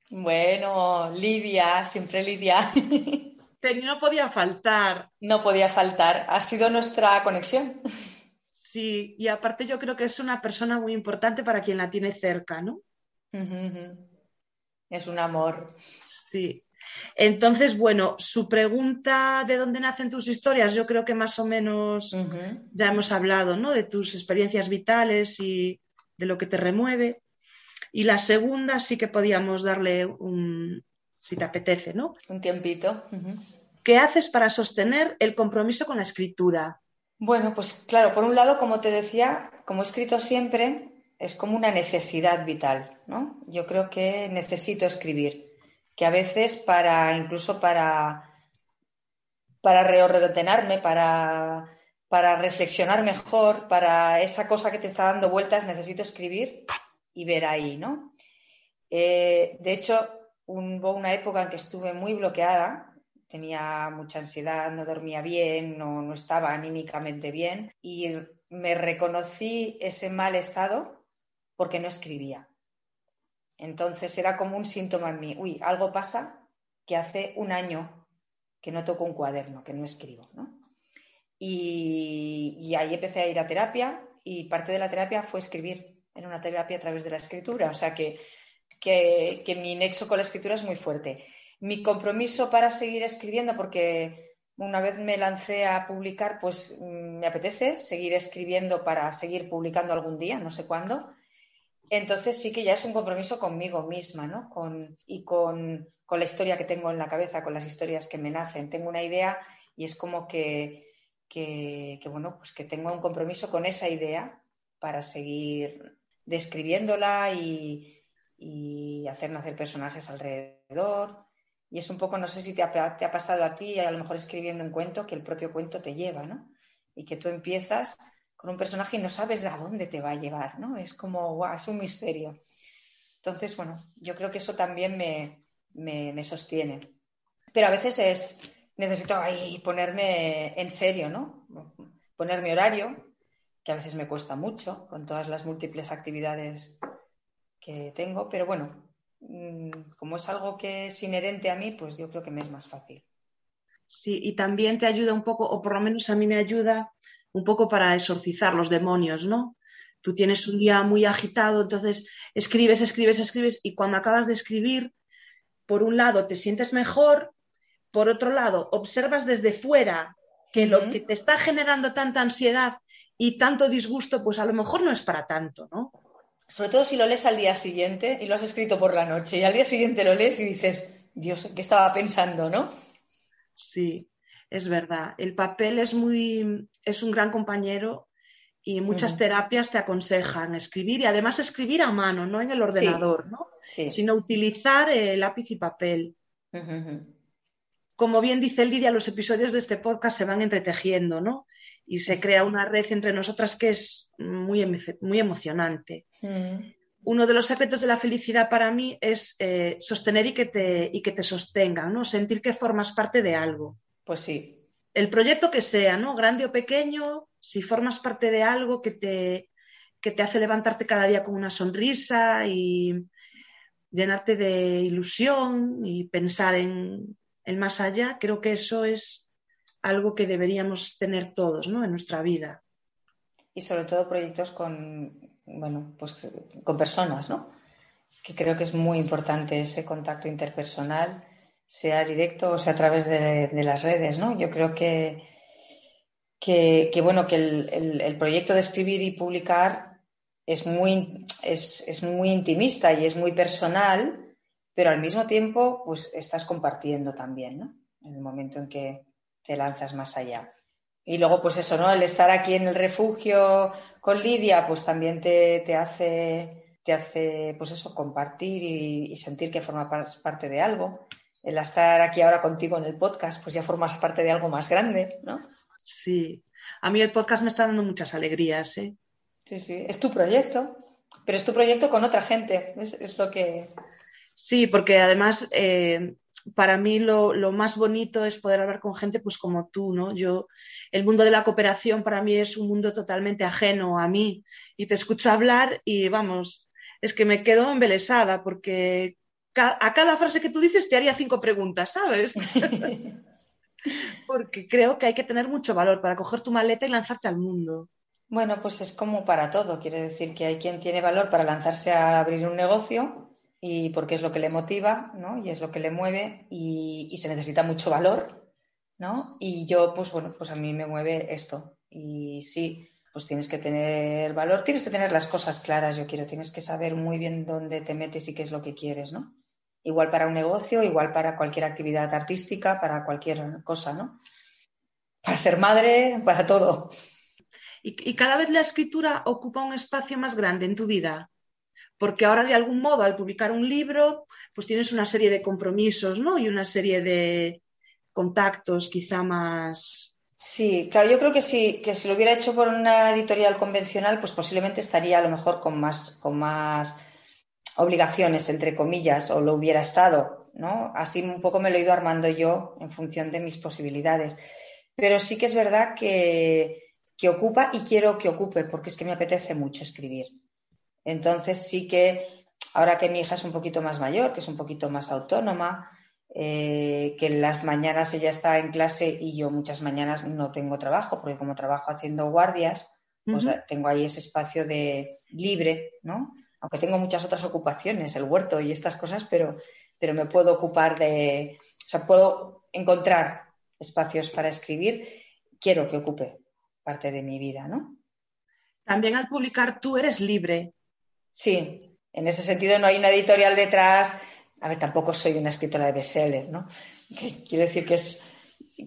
Bueno, Lidia, siempre Lidia. *laughs* No podía faltar. No podía faltar. Ha sido nuestra conexión. Sí, y aparte yo creo que es una persona muy importante para quien la tiene cerca, ¿no? Es un amor. Sí, entonces, bueno, su pregunta de dónde nacen tus historias, yo creo que más o menos ya hemos hablado, ¿no? De tus experiencias vitales y de lo que te remueve. Y la segunda sí que podíamos darle un, si te apetece, ¿no? Un tiempito. ¿qué haces para sostener el compromiso con la escritura? Bueno, pues claro, por un lado, como te decía, como he escrito siempre, es como una necesidad vital, ¿no? Yo creo que necesito escribir, que a veces para, incluso para, para reordenarme, para, para reflexionar mejor, para esa cosa que te está dando vueltas, necesito escribir y ver ahí, ¿no? Eh, de hecho, hubo una época en que estuve muy bloqueada, tenía mucha ansiedad, no dormía bien, no, no estaba anímicamente bien y me reconocí ese mal estado porque no escribía. Entonces era como un síntoma en mí, uy, algo pasa que hace un año que no toco un cuaderno, que no escribo, ¿no? Y, y ahí empecé a ir a terapia y parte de la terapia fue escribir en una terapia a través de la escritura, o sea que que, mi nexo con la escritura es muy fuerte. Mi compromiso para seguir escribiendo, porque una vez me lancé a publicar, pues mm, me apetece seguir escribiendo para seguir publicando algún día, no sé cuándo. Entonces sí que ya es un compromiso conmigo misma, ¿no? Con, y con, con, la historia que tengo en la cabeza, con las historias que me nacen. Tengo una idea y es como que, que, bueno, pues que tengo un compromiso con esa idea para seguir describiéndola y, y hacer nacer personajes alrededor. Y es un poco, no sé si te ha, te ha, pasado a ti, a lo mejor escribiendo un cuento, que el propio cuento te lleva, ¿no? Y que tú empiezas con un personaje y no sabes a dónde te va a llevar, ¿no? Es como, es un misterio. Entonces, bueno, yo creo que eso también me, me, me sostiene. Pero a veces es, necesito ahí ponerme en serio, ¿no? Poner mi horario, que a veces me cuesta mucho con todas las múltiples actividades que tengo, pero bueno, mm, como es algo que es inherente a mí, pues yo creo que me es más fácil. Sí, y también te ayuda un poco, o por lo menos a mí me ayuda un poco para exorcizar los demonios, ¿no? Tú tienes un día muy agitado, entonces escribes, escribes, escribes, y cuando acabas de escribir, por un lado te sientes mejor, por otro lado observas desde fuera que lo que te está generando tanta ansiedad y tanto disgusto, pues a lo mejor no es para tanto, ¿no? sobre todo si lo lees al día siguiente y lo has escrito por la noche y al día siguiente lo lees y dices, Dios, ¿qué estaba pensando, no? Sí, es verdad. El papel es muy, es un gran compañero y muchas terapias te aconsejan escribir y además escribir a mano, no en el ordenador, ¿no? Sino utilizar el lápiz y papel. Como bien dice Lidia, los episodios de este podcast se van entretejiendo, ¿no? y se crea una red entre nosotras que es muy, muy emocionante. Uno de los secretos de la felicidad para mí es eh, sostener y que, te, y que te sostenga, ¿no? sentir que formas parte de algo. Pues sí. El proyecto que sea, ¿no? grande o pequeño, si formas parte de algo que te, que te hace levantarte cada día con una sonrisa y llenarte de ilusión y pensar en el más allá, creo que eso es algo que deberíamos tener todos ¿no? en nuestra vida. Y sobre todo proyectos con, bueno, pues, con personas, ¿no? que creo que es muy importante ese contacto interpersonal, sea directo o sea a través de, las redes. ¿no? Yo creo que, que, bueno, que el, proyecto de escribir y publicar es muy, es, es muy intimista y es muy personal, pero al mismo tiempo pues estás compartiendo también, ¿no? En el momento en que, te lanzas más allá. Y luego, pues eso, ¿no? El estar aquí en el refugio con Lidia, pues también te, hace, te hace, pues eso, compartir y, sentir que formas parte de algo. El estar aquí ahora contigo en el podcast, pues ya formas parte de algo más grande, ¿no? Sí. A mí el podcast me está dando muchas alegrías, ¿eh? Sí, sí. Es tu proyecto, pero es tu proyecto con otra gente. Es, lo que. Sí, porque además eh, para mí lo, más bonito es poder hablar con gente pues como tú, ¿no? Yo, el mundo de la cooperación para mí es un mundo totalmente ajeno a mí y te escucho hablar y vamos, es que me quedo embelesada porque a cada frase que tú dices te haría cinco preguntas, ¿sabes? *laughs* porque creo que hay que tener mucho valor para coger tu maleta y lanzarte al mundo. Bueno, pues es como para todo. Quiere decir que hay quien tiene valor para lanzarse a abrir un negocio y porque es lo que le motiva, ¿no? Y es lo que le mueve y, se necesita mucho valor, ¿no? Y yo, pues bueno, pues a mí me mueve esto. Y sí, pues tienes que tener valor, tienes que tener las cosas claras, yo quiero, tienes que saber muy bien dónde te metes y qué es lo que quieres, ¿no? Igual para un negocio, igual para cualquier actividad artística, para cualquier cosa, ¿no? Para ser madre, para todo. Y, y cada vez la escritura ocupa un espacio más grande en tu vida. Porque ahora, de algún modo, al publicar un libro, pues tienes una serie de compromisos, ¿no? Y una serie de contactos quizá más, Sí, claro, yo creo que si, que si lo hubiera hecho por una editorial convencional, pues posiblemente estaría a lo mejor con más, con más obligaciones, entre comillas, o lo hubiera estado, ¿no? Así un poco me lo he ido armando yo en función de mis posibilidades. Pero sí que es verdad que, que ocupa y quiero que ocupe, porque es que me apetece mucho escribir. Entonces sí que, ahora que mi hija es un poquito más mayor, que es un poquito más autónoma, eh, que en las mañanas ella está en clase y yo muchas mañanas no tengo trabajo, porque como trabajo haciendo guardias, pues tengo ahí ese espacio de libre, ¿no? Aunque tengo muchas otras ocupaciones, el huerto y estas cosas, pero, pero me puedo ocupar de, o sea, puedo encontrar espacios para escribir, quiero que ocupe parte de mi vida, ¿no? También al publicar tú eres libre. Sí, en ese sentido no hay una editorial detrás. A ver, tampoco soy una escritora de bestsellers, ¿no? Quiero decir que es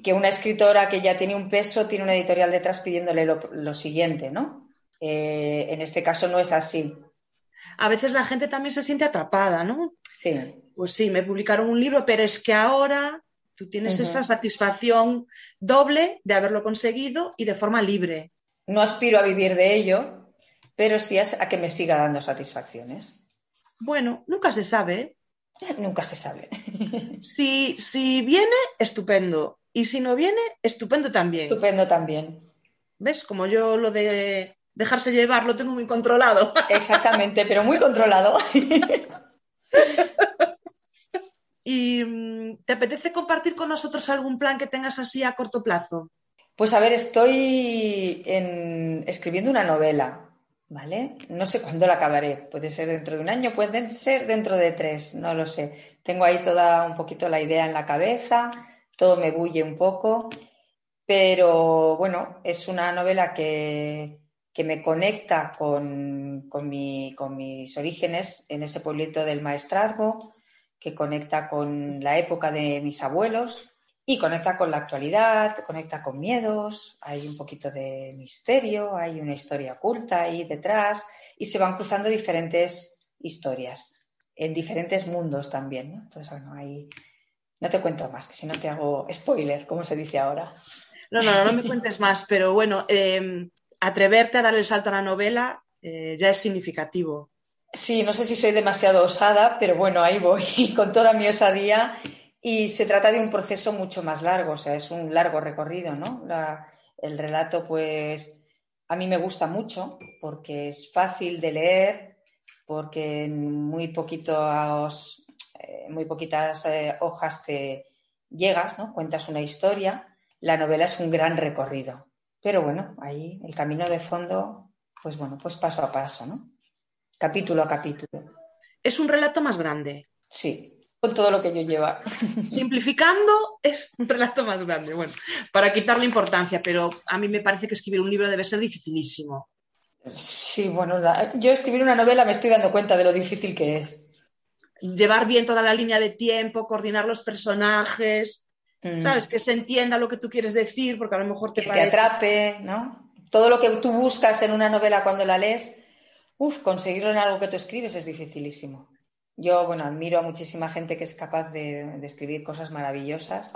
que una escritora que ya tiene un peso tiene una editorial detrás pidiéndole lo, lo siguiente, ¿no? Eh, en este caso no es así. A veces la gente también se siente atrapada, ¿no? Sí, Pues sí, me publicaron un libro, pero es que ahora tú tienes esa satisfacción doble de haberlo conseguido y de forma libre. no aspiro a vivir de ello, pero sí a, a que me siga dando satisfacciones. Bueno, nunca se sabe. ¿eh? *laughs* Nunca se sabe. *laughs* Si, si viene, estupendo. Y si no viene, estupendo también. Estupendo también. ¿Ves? Como yo lo de dejarse llevar lo tengo muy controlado. *laughs* Exactamente, pero muy controlado. *laughs* ¿Y mm, te apetece compartir con nosotros algún plan que tengas así a corto plazo? Pues a ver, estoy en- escribiendo una novela, ¿vale? No sé cuándo la acabaré. Puede ser dentro de un año, puede ser dentro de tres, no lo sé. Tengo ahí toda un poquito la idea en la cabeza, todo me bulle un poco, pero bueno, es una novela que, que me conecta con, con mi- con mis orígenes en ese pueblito del Maestrazgo, que conecta con la época de mis abuelos y conecta con la actualidad, conecta con miedos, hay un poquito de misterio, hay una historia oculta ahí detrás y se van cruzando diferentes historias en diferentes mundos también. ¿no? Entonces, bueno, ahí no te cuento más, que si no te hago spoiler, como se dice ahora. No, no, no, no me cuentes más, pero bueno, eh, atreverte a dar el salto a la novela eh, ya es significativo. Sí, no sé si soy demasiado osada, pero bueno, ahí voy *laughs* con toda mi osadía y se trata de un proceso mucho más largo, o sea, es un largo recorrido, ¿no? El relato, pues, a mí me gusta mucho porque es fácil de leer, porque en muy poquitos, eh, muy poquitas eh, hojas te llegas, ¿no? Cuentas una historia. La novela es un gran recorrido, pero bueno, ahí el camino de fondo, pues bueno, pues paso a paso, ¿no? Capítulo a capítulo. Es un relato más grande. Sí, con todo lo que yo lleva. *laughs* Simplificando, es un relato más grande. Bueno, para quitarle importancia, pero a mí me parece que escribir un libro debe ser dificilísimo. Sí, bueno, la- yo escribir una novela me estoy dando cuenta de lo difícil que es. Llevar bien toda la línea de tiempo, coordinar los personajes, Mm. ¿sabes? Que se entienda lo que tú quieres decir, porque a lo mejor te Que te parece... atrape, ¿no? Todo lo que tú buscas en una novela cuando la lees, uff, conseguirlo en algo que tú escribes es dificilísimo. Yo, bueno, admiro a muchísima gente que es capaz de, de escribir cosas maravillosas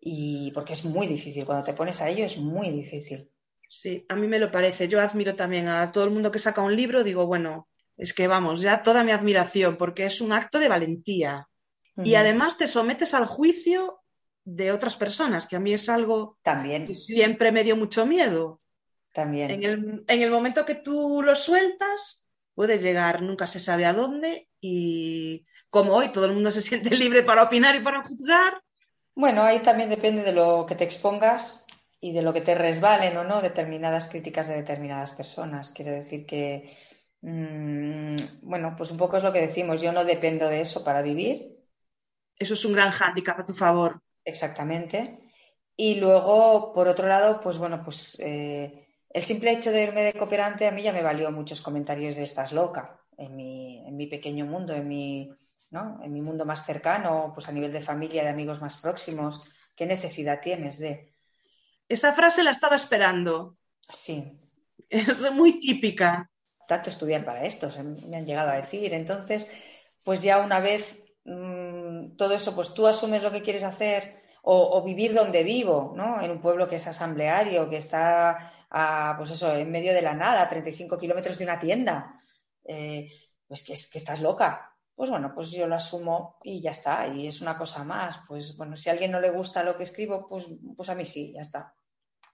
y porque es muy difícil. Cuando te pones a ello es muy difícil. Sí, a mí me lo parece. Yo admiro también a todo el mundo que saca un libro, digo, bueno, es que vamos, ya toda mi admiración, porque es un acto de valentía. Y además te sometes al juicio de otras personas, que a mí es algo También, que siempre me dio mucho miedo. también. En el, en el momento que tú lo sueltas, puedes llegar, nunca se sabe a dónde, y como hoy todo el mundo se *laughs* siente libre para opinar y para juzgar, Bueno, ahí también depende de lo que te expongas y de lo que te resbalen o no determinadas críticas de determinadas personas. Quiero decir que, mm, bueno, pues un poco es lo que decimos, yo no dependo de eso para vivir, eso es un gran hándicap a tu favor. Exactamente. Y luego, por otro lado, pues bueno, pues eh, el simple hecho de irme de cooperante a mí ya me valió muchos comentarios de estás loca en mi, en mi pequeño mundo, en mi, ¿no? En mi mundo más cercano, pues a nivel de familia, de amigos más próximos, ¿qué necesidad tienes de? Esa frase la estaba esperando. Sí. Es muy típica. Tanto estudiar para esto, se me han llegado a decir. Entonces, pues ya una vez mmm, todo eso, pues tú asumes lo que quieres hacer o, o, vivir donde vivo, ¿no? En un pueblo que es asambleario, que está, a, pues eso, en medio de la nada, a 35 kilómetros de una tienda. Eh, pues que, es, que estás loca. Pues bueno, pues yo lo asumo y ya está. Y es una cosa más. Pues bueno, si a alguien no le gusta lo que escribo, pues, pues a mí sí, ya está.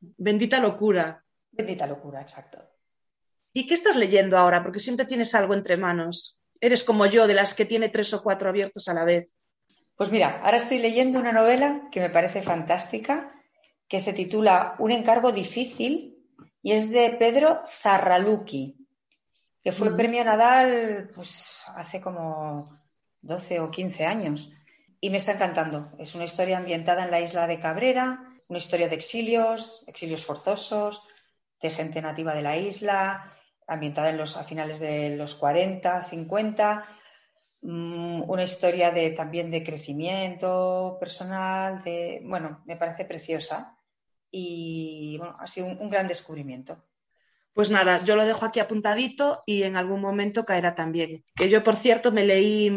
Bendita locura. Bendita locura, exacto. ¿Y qué estás leyendo ahora? Porque siempre tienes algo entre manos. Eres como yo, de las que tiene tres o cuatro abiertos a la vez. Pues mira, ahora estoy leyendo una novela que me parece fantástica, que se titula Un encargo difícil y es de Pedro Zarraluki, que fue mm. premio Nadal pues, hace como 12 o 15 años. Y me está encantando. Es una historia ambientada en la isla de Cabrera, una historia de exilios, exilios forzosos, de gente nativa de la isla, ambientada en los, a finales de los 40, 50 una historia de, también de crecimiento personal, de, bueno, me parece preciosa y bueno, ha sido un, un, gran descubrimiento. Pues nada, yo lo dejo aquí apuntadito y en algún momento caerá también. Que yo, por cierto, me leí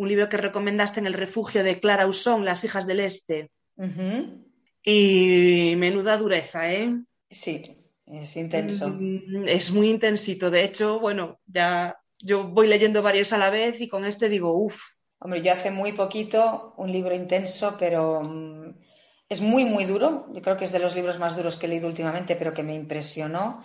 un libro que recomendaste en el refugio de Clara Usón, Las hijas del Este. Uh -huh. Y menuda dureza, ¿eh? Sí, es intenso. Es muy intensito. De hecho, bueno, ya yo voy leyendo varios a la vez y con este digo, uff. Hombre, yo hace muy poquito un libro intenso, pero um, es muy, muy duro. Yo creo que es de los libros más duros que he leído últimamente, pero que me impresionó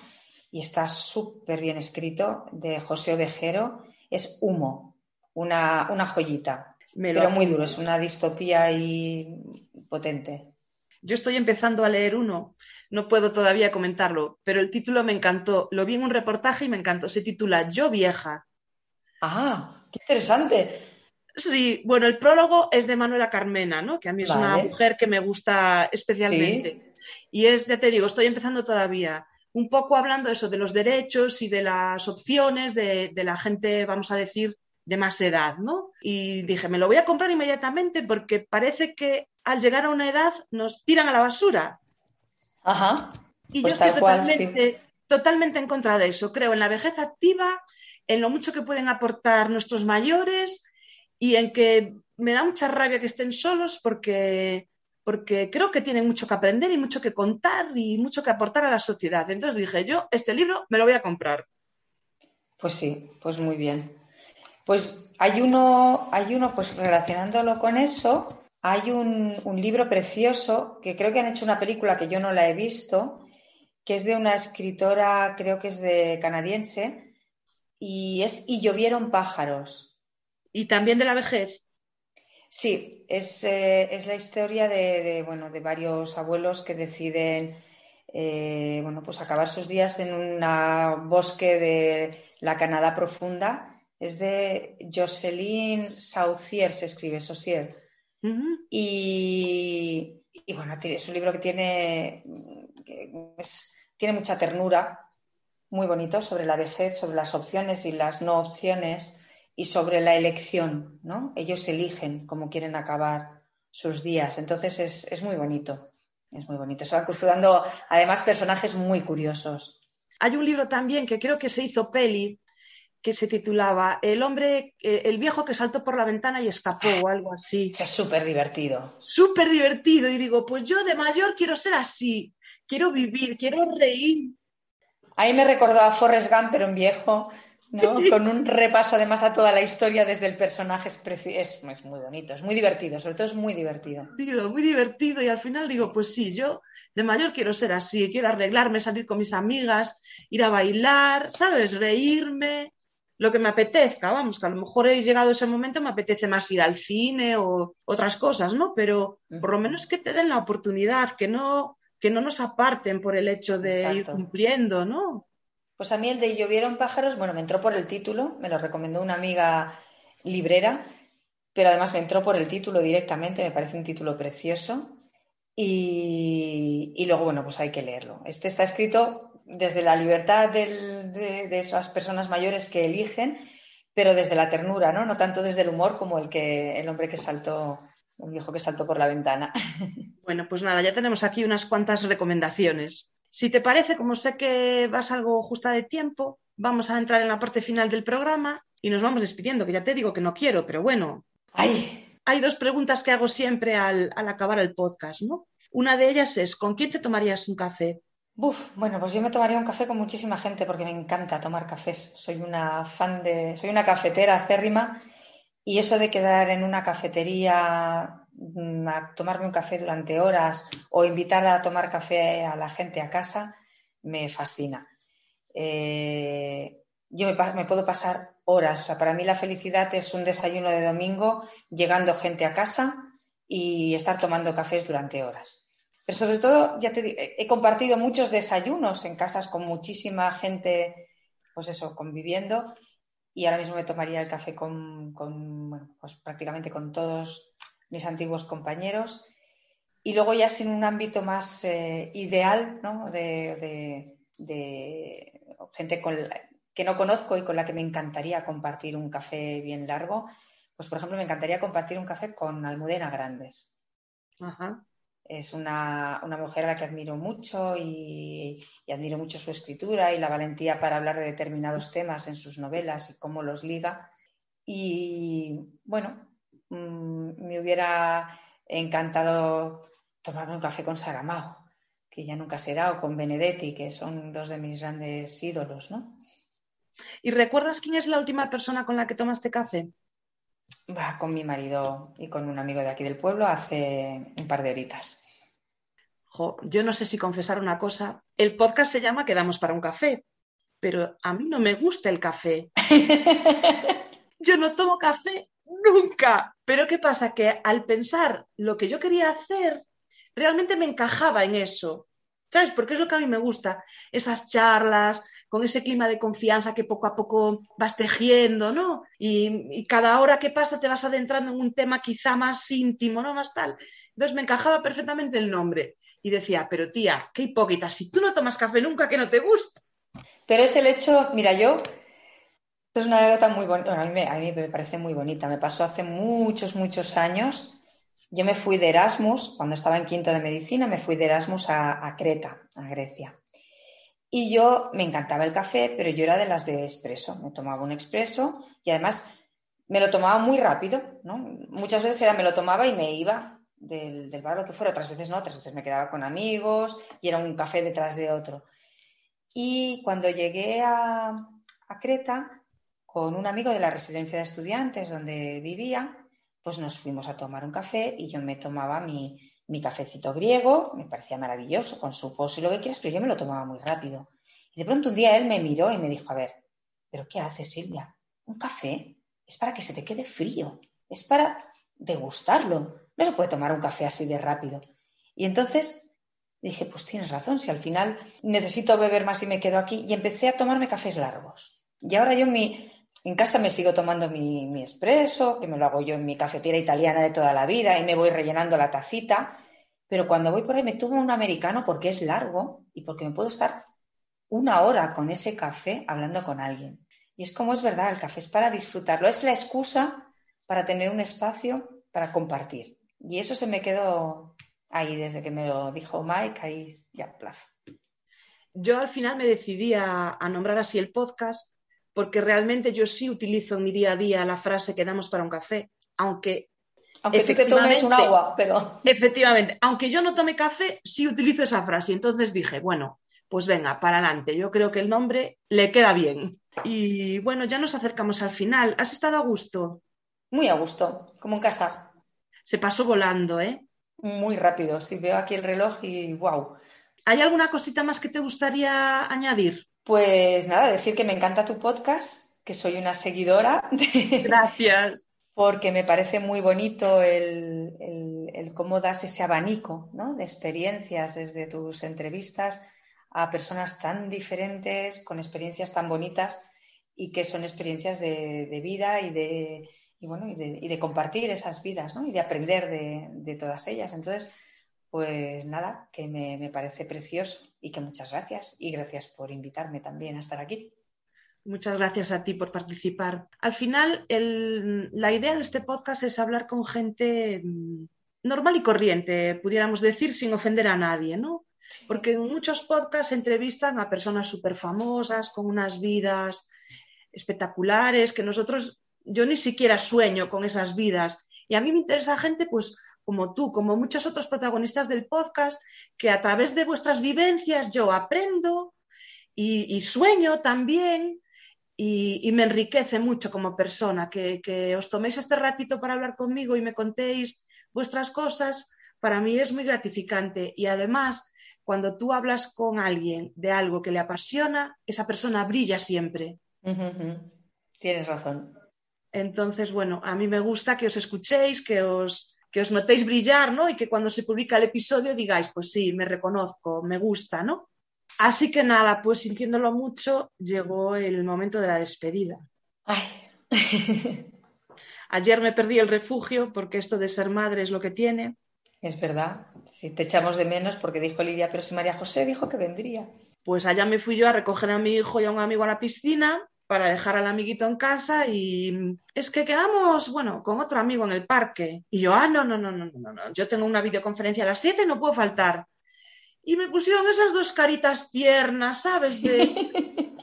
y está súper bien escrito, de José Ovejero. Es Humo, una, una joyita, me pero muy duro, es una distopía y potente. Yo estoy empezando a leer uno, no puedo todavía comentarlo, pero el título me encantó. Lo vi en un reportaje y me encantó. Se titula Yo vieja. Ah, qué interesante. Sí, bueno, el prólogo es de Manuela Carmena, ¿no? Que a mí es vale. una mujer que me gusta especialmente. Sí. Y es, ya te digo, estoy empezando todavía un poco hablando eso de los derechos y de las opciones de, de la gente, vamos a decir, de más edad, ¿no? Y dije, me lo voy a comprar inmediatamente porque parece que al llegar a una edad nos tiran a la basura. Ajá. Y pues yo estoy totalmente, cual, sí. totalmente en contra de eso. Creo en la vejez activa, en lo mucho que pueden aportar nuestros mayores y en que me da mucha rabia que estén solos porque, porque creo que tienen mucho que aprender y mucho que contar y mucho que aportar a la sociedad. Entonces dije, yo este libro me lo voy a comprar. Pues sí, pues muy bien. Pues hay uno, hay uno pues relacionándolo con eso, hay un, un, libro precioso que creo que han hecho una película que yo no la he visto, que es de una escritora, creo que es de canadiense, y es Y llovieron pájaros. ¿Y también de la vejez? Sí, es, eh, es la historia de, de, bueno, de varios abuelos que deciden eh, bueno, pues acabar sus días en un bosque de la Canadá profunda es de Jocelyn Saucier, se escribe Saucier. Uh -huh. y, y, bueno, es un libro que tiene, es, tiene mucha ternura, muy bonito, sobre la vejez, sobre las opciones y las no opciones y sobre la elección, ¿no? Ellos eligen cómo quieren acabar sus días. Entonces es, es muy bonito, es muy bonito. Se van cruzando además personajes muy curiosos. Hay un libro también que creo que se hizo peli, que se titulaba El hombre, eh, el viejo que saltó por la ventana y escapó o algo así. Es súper divertido. Súper divertido. Y digo, pues yo de mayor quiero ser así, quiero vivir, quiero reír. Ahí me recordó a Forrest Gump, pero en viejo, ¿no? *laughs* Con un repaso además a toda la historia desde el personaje. Es, es, es muy bonito, es muy divertido, sobre todo es muy divertido. Digo, muy divertido. Y al final digo, pues sí, yo de mayor quiero ser así, quiero arreglarme, salir con mis amigas, ir a bailar, ¿sabes? Reírme lo que me apetezca, vamos, que a lo mejor he llegado a ese momento, me apetece más ir al cine o otras cosas, ¿no? Pero por lo menos que te den la oportunidad, que no, que no nos aparten por el hecho de Exacto. ir cumpliendo, ¿no? Pues a mí el de Llovieron pájaros, bueno, me entró por el título, me lo recomendó una amiga librera, pero además me entró por el título directamente, me parece un título precioso. Y, y luego, bueno, pues hay que leerlo. Este está escrito desde la libertad del, de, de, esas personas mayores que eligen, pero desde la ternura, ¿no? No tanto desde el humor como el que el hombre que saltó, el viejo que saltó por la ventana. *laughs* Bueno, pues nada, ya tenemos aquí unas cuantas recomendaciones. Si te parece, como sé que vas algo justa de tiempo, vamos a entrar en la parte final del programa y nos vamos despidiendo, que ya te digo que no quiero, pero bueno. ¡Ay! Hay dos preguntas que hago siempre al, acabar el podcast, ¿no? Una de ellas es, ¿con quién te tomarías un café? Uf, bueno, pues yo me tomaría un café con muchísima gente porque me encanta tomar cafés. Soy una fan de, soy una cafetera acérrima y eso de quedar en una cafetería mm, a tomarme un café durante horas o invitar a tomar café a la gente a casa me fascina. Eh, yo me, puedo pasar horas. O sea, para mí la felicidad es un desayuno de domingo, llegando gente a casa y estar tomando cafés durante horas. Pero sobre todo, ya te he compartido muchos desayunos en casas con muchísima gente, pues eso, conviviendo. Y ahora mismo me tomaría el café con, con, pues prácticamente con todos mis antiguos compañeros. Y luego ya sin un ámbito más eh, ideal, ¿no? De, de- de gente con la- que no conozco y con la que me encantaría compartir un café bien largo. Pues, por ejemplo, me encantaría compartir un café con Almudena Grandes. Ajá. Es una, una mujer a la que admiro mucho y, y admiro mucho su escritura y la valentía para hablar de determinados temas en sus novelas y cómo los liga. Y bueno, mm, me hubiera encantado tomarme un café con Saramago, que ya nunca será, o con Benedetti, que son dos de mis grandes ídolos, ¿no? ¿Y recuerdas quién es la última persona con la que tomaste café? Va con mi marido y con un amigo de aquí del pueblo hace un par de horitas. Jo, yo no sé si confesar una cosa. El podcast se llama Quedamos para un café, pero a mí no me gusta el café. *laughs* Yo no tomo café nunca. Pero ¿qué pasa? Que al pensar lo que yo quería hacer, realmente me encajaba en eso. ¿Sabes? Porque es lo que a mí me gusta. Esas charlas, con ese clima de confianza que poco a poco vas tejiendo, ¿no? Y, cada hora que pasa te vas adentrando en un tema quizá más íntimo, ¿no? Más tal. Entonces me encajaba perfectamente el nombre. Y decía, pero tía, qué hipócrita, si tú no tomas café nunca, que no te gusta. Pero es el hecho, mira, yo, es una anécdota muy bonita, bueno, a mí, me, parece muy bonita, me pasó hace muchos, muchos años. Yo me fui de Erasmus, cuando estaba en quinto de medicina, me fui de Erasmus a Creta, a Grecia. Y yo me encantaba el café, pero yo era de las de expreso. Me tomaba un expreso y además me lo tomaba muy rápido, ¿no? Muchas veces era me lo tomaba y me iba del, del bar lo que fuera, otras veces no, otras veces me quedaba con amigos y era un café detrás de otro. Y cuando llegué a, a Creta, con un amigo de la residencia de estudiantes donde vivía, pues nos fuimos a tomar un café y yo me tomaba mi, mi cafecito griego, me parecía maravilloso, con su pos y lo que quieras, pero yo me lo tomaba muy rápido. Y de pronto un día él me miró y me dijo, a ver, ¿pero qué haces, Silvia? Un café es para que se te quede frío, es para degustarlo. No se puede tomar un café así de rápido. Y entonces dije, pues tienes razón, si al final necesito beber más y me quedo aquí. Y empecé a tomarme cafés largos. Y ahora yo mi, en casa me sigo tomando mi, mi espresso, que me lo hago yo en mi cafetera italiana de toda la vida y me voy rellenando la tacita. Pero cuando voy por ahí me tomo un americano porque es largo y porque me puedo estar una hora con ese café hablando con alguien. Y es como es verdad, el café es para disfrutarlo, es la excusa para tener un espacio para compartir. Y eso se me quedó ahí desde que me lo dijo Mike, ahí ya, plaf. Yo al final me decidí a, a nombrar así el podcast porque realmente yo sí utilizo en mi día a día la frase quedamos para un café, aunque Aunque tú te tomes un agua, pero efectivamente, aunque yo no tome café, sí utilizo esa frase. Y entonces dije, bueno, pues venga, para adelante. Yo creo que el nombre le queda bien. Y bueno, ya nos acercamos al final. ¿Has estado a gusto? muy a gusto, como en casa, Se pasó volando, ¿eh? muy rápido. Si veo aquí el reloj y wow. ¿Hay alguna cosita más que te gustaría añadir? Pues nada, decir que me encanta tu podcast, que soy una seguidora, de- Gracias. porque me parece muy bonito el, el- el cómo das ese abanico, ¿no? de experiencias desde tus entrevistas a personas tan diferentes, con experiencias tan bonitas y que son experiencias de, de vida y de, y, bueno, y, de, y de compartir esas vidas ¿no? y de aprender de, de todas ellas. Entonces, pues nada, que me, me parece precioso y que muchas gracias y gracias por invitarme también a estar aquí. Muchas gracias a ti por participar. Al final, el- la idea de este podcast es hablar con gente mm, normal y corriente, pudiéramos decir, sin ofender a nadie, ¿no? Porque en muchos podcasts entrevistan a personas súper famosas, con unas vidas espectaculares, que nosotros, yo ni siquiera sueño con esas vidas. Y a mí me interesa gente, pues, como tú, como muchos otros protagonistas del podcast, que a través de vuestras vivencias yo aprendo y, y sueño también y, y me enriquece mucho como persona. Que, que os toméis este ratito para hablar conmigo y me contéis vuestras cosas, para mí es muy gratificante. Y además, cuando tú hablas con alguien de algo que le apasiona, esa persona brilla siempre. Tienes razón. Entonces, bueno, a mí me gusta que os escuchéis, que os, que os notéis brillar, ¿no? Y que cuando se publica el episodio digáis, pues sí, me reconozco, me gusta, ¿no? Así que nada, pues sintiéndolo mucho, llegó el momento de la despedida. Ay. *laughs* Ayer me perdí el refugio porque esto de ser madre es lo que tiene. Es verdad. Sí, te echamos de menos porque dijo Lidia, pero si María José dijo que vendría. Pues allá me fui yo a recoger a mi hijo y a un amigo a la piscina para dejar al amiguito en casa y es que quedamos, bueno, con otro amigo en el parque. Y yo, ah, no, no, no, no, no, no, yo tengo una videoconferencia a las 7 y no puedo faltar. Y me pusieron esas dos caritas tiernas, ¿sabes? De... *laughs*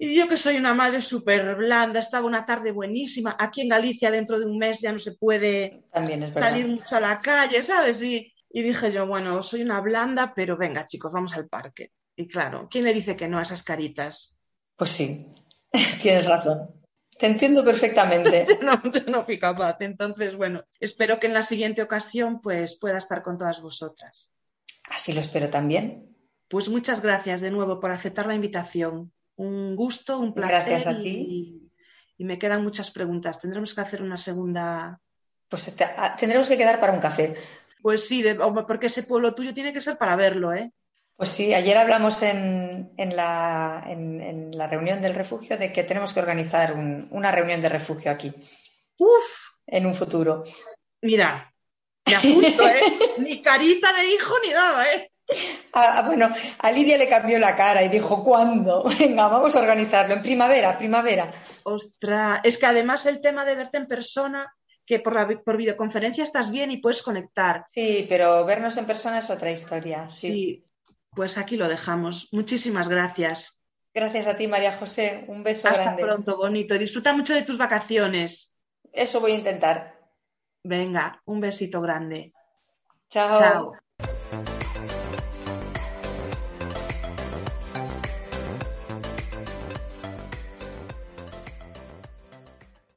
Y yo que soy una madre súper blanda, estaba una tarde buenísima. Aquí en Galicia dentro de un mes ya no se puede salir mucho a la calle, ¿sabes? Y, y dije yo, bueno, soy una blanda, pero venga chicos, vamos al parque. Y claro, ¿quién le dice que no a esas caritas? Pues sí, *laughs* tienes razón. Te entiendo perfectamente. *laughs* Yo no, yo no fui capaz. Entonces, bueno, espero que en la siguiente ocasión pues pueda estar con todas vosotras. Así lo espero también. Pues muchas gracias de nuevo por aceptar la invitación. Un gusto, un placer. Gracias a ti. Y, y me quedan muchas preguntas. Tendremos que hacer una segunda. Pues te- ah, tendremos que quedar para un café. Pues sí, de- porque ese pueblo tuyo tiene que ser para verlo, ¿eh? Pues sí, ayer hablamos en, en la, en- en la reunión del refugio de que tenemos que organizar un- una reunión de refugio aquí Uf, en un futuro. mira, me apunto, ¿eh? *laughs* Ni carita de hijo ni nada, ¿eh? Ah, bueno, a Lidia le cambió la cara y dijo, ¿cuándo? *laughs* Venga, vamos a organizarlo en primavera, primavera. Ostras, es que además el tema de verte en persona, que por, la por videoconferencia estás bien y puedes conectar. Sí, pero vernos en persona es otra historia. Sí. Sí, pues aquí lo dejamos. Muchísimas gracias. Gracias a ti, María José. Un beso Hasta grande. pronto, bonito. Disfruta mucho de tus vacaciones. Eso voy a intentar. Venga, un besito grande. Chao. Chao.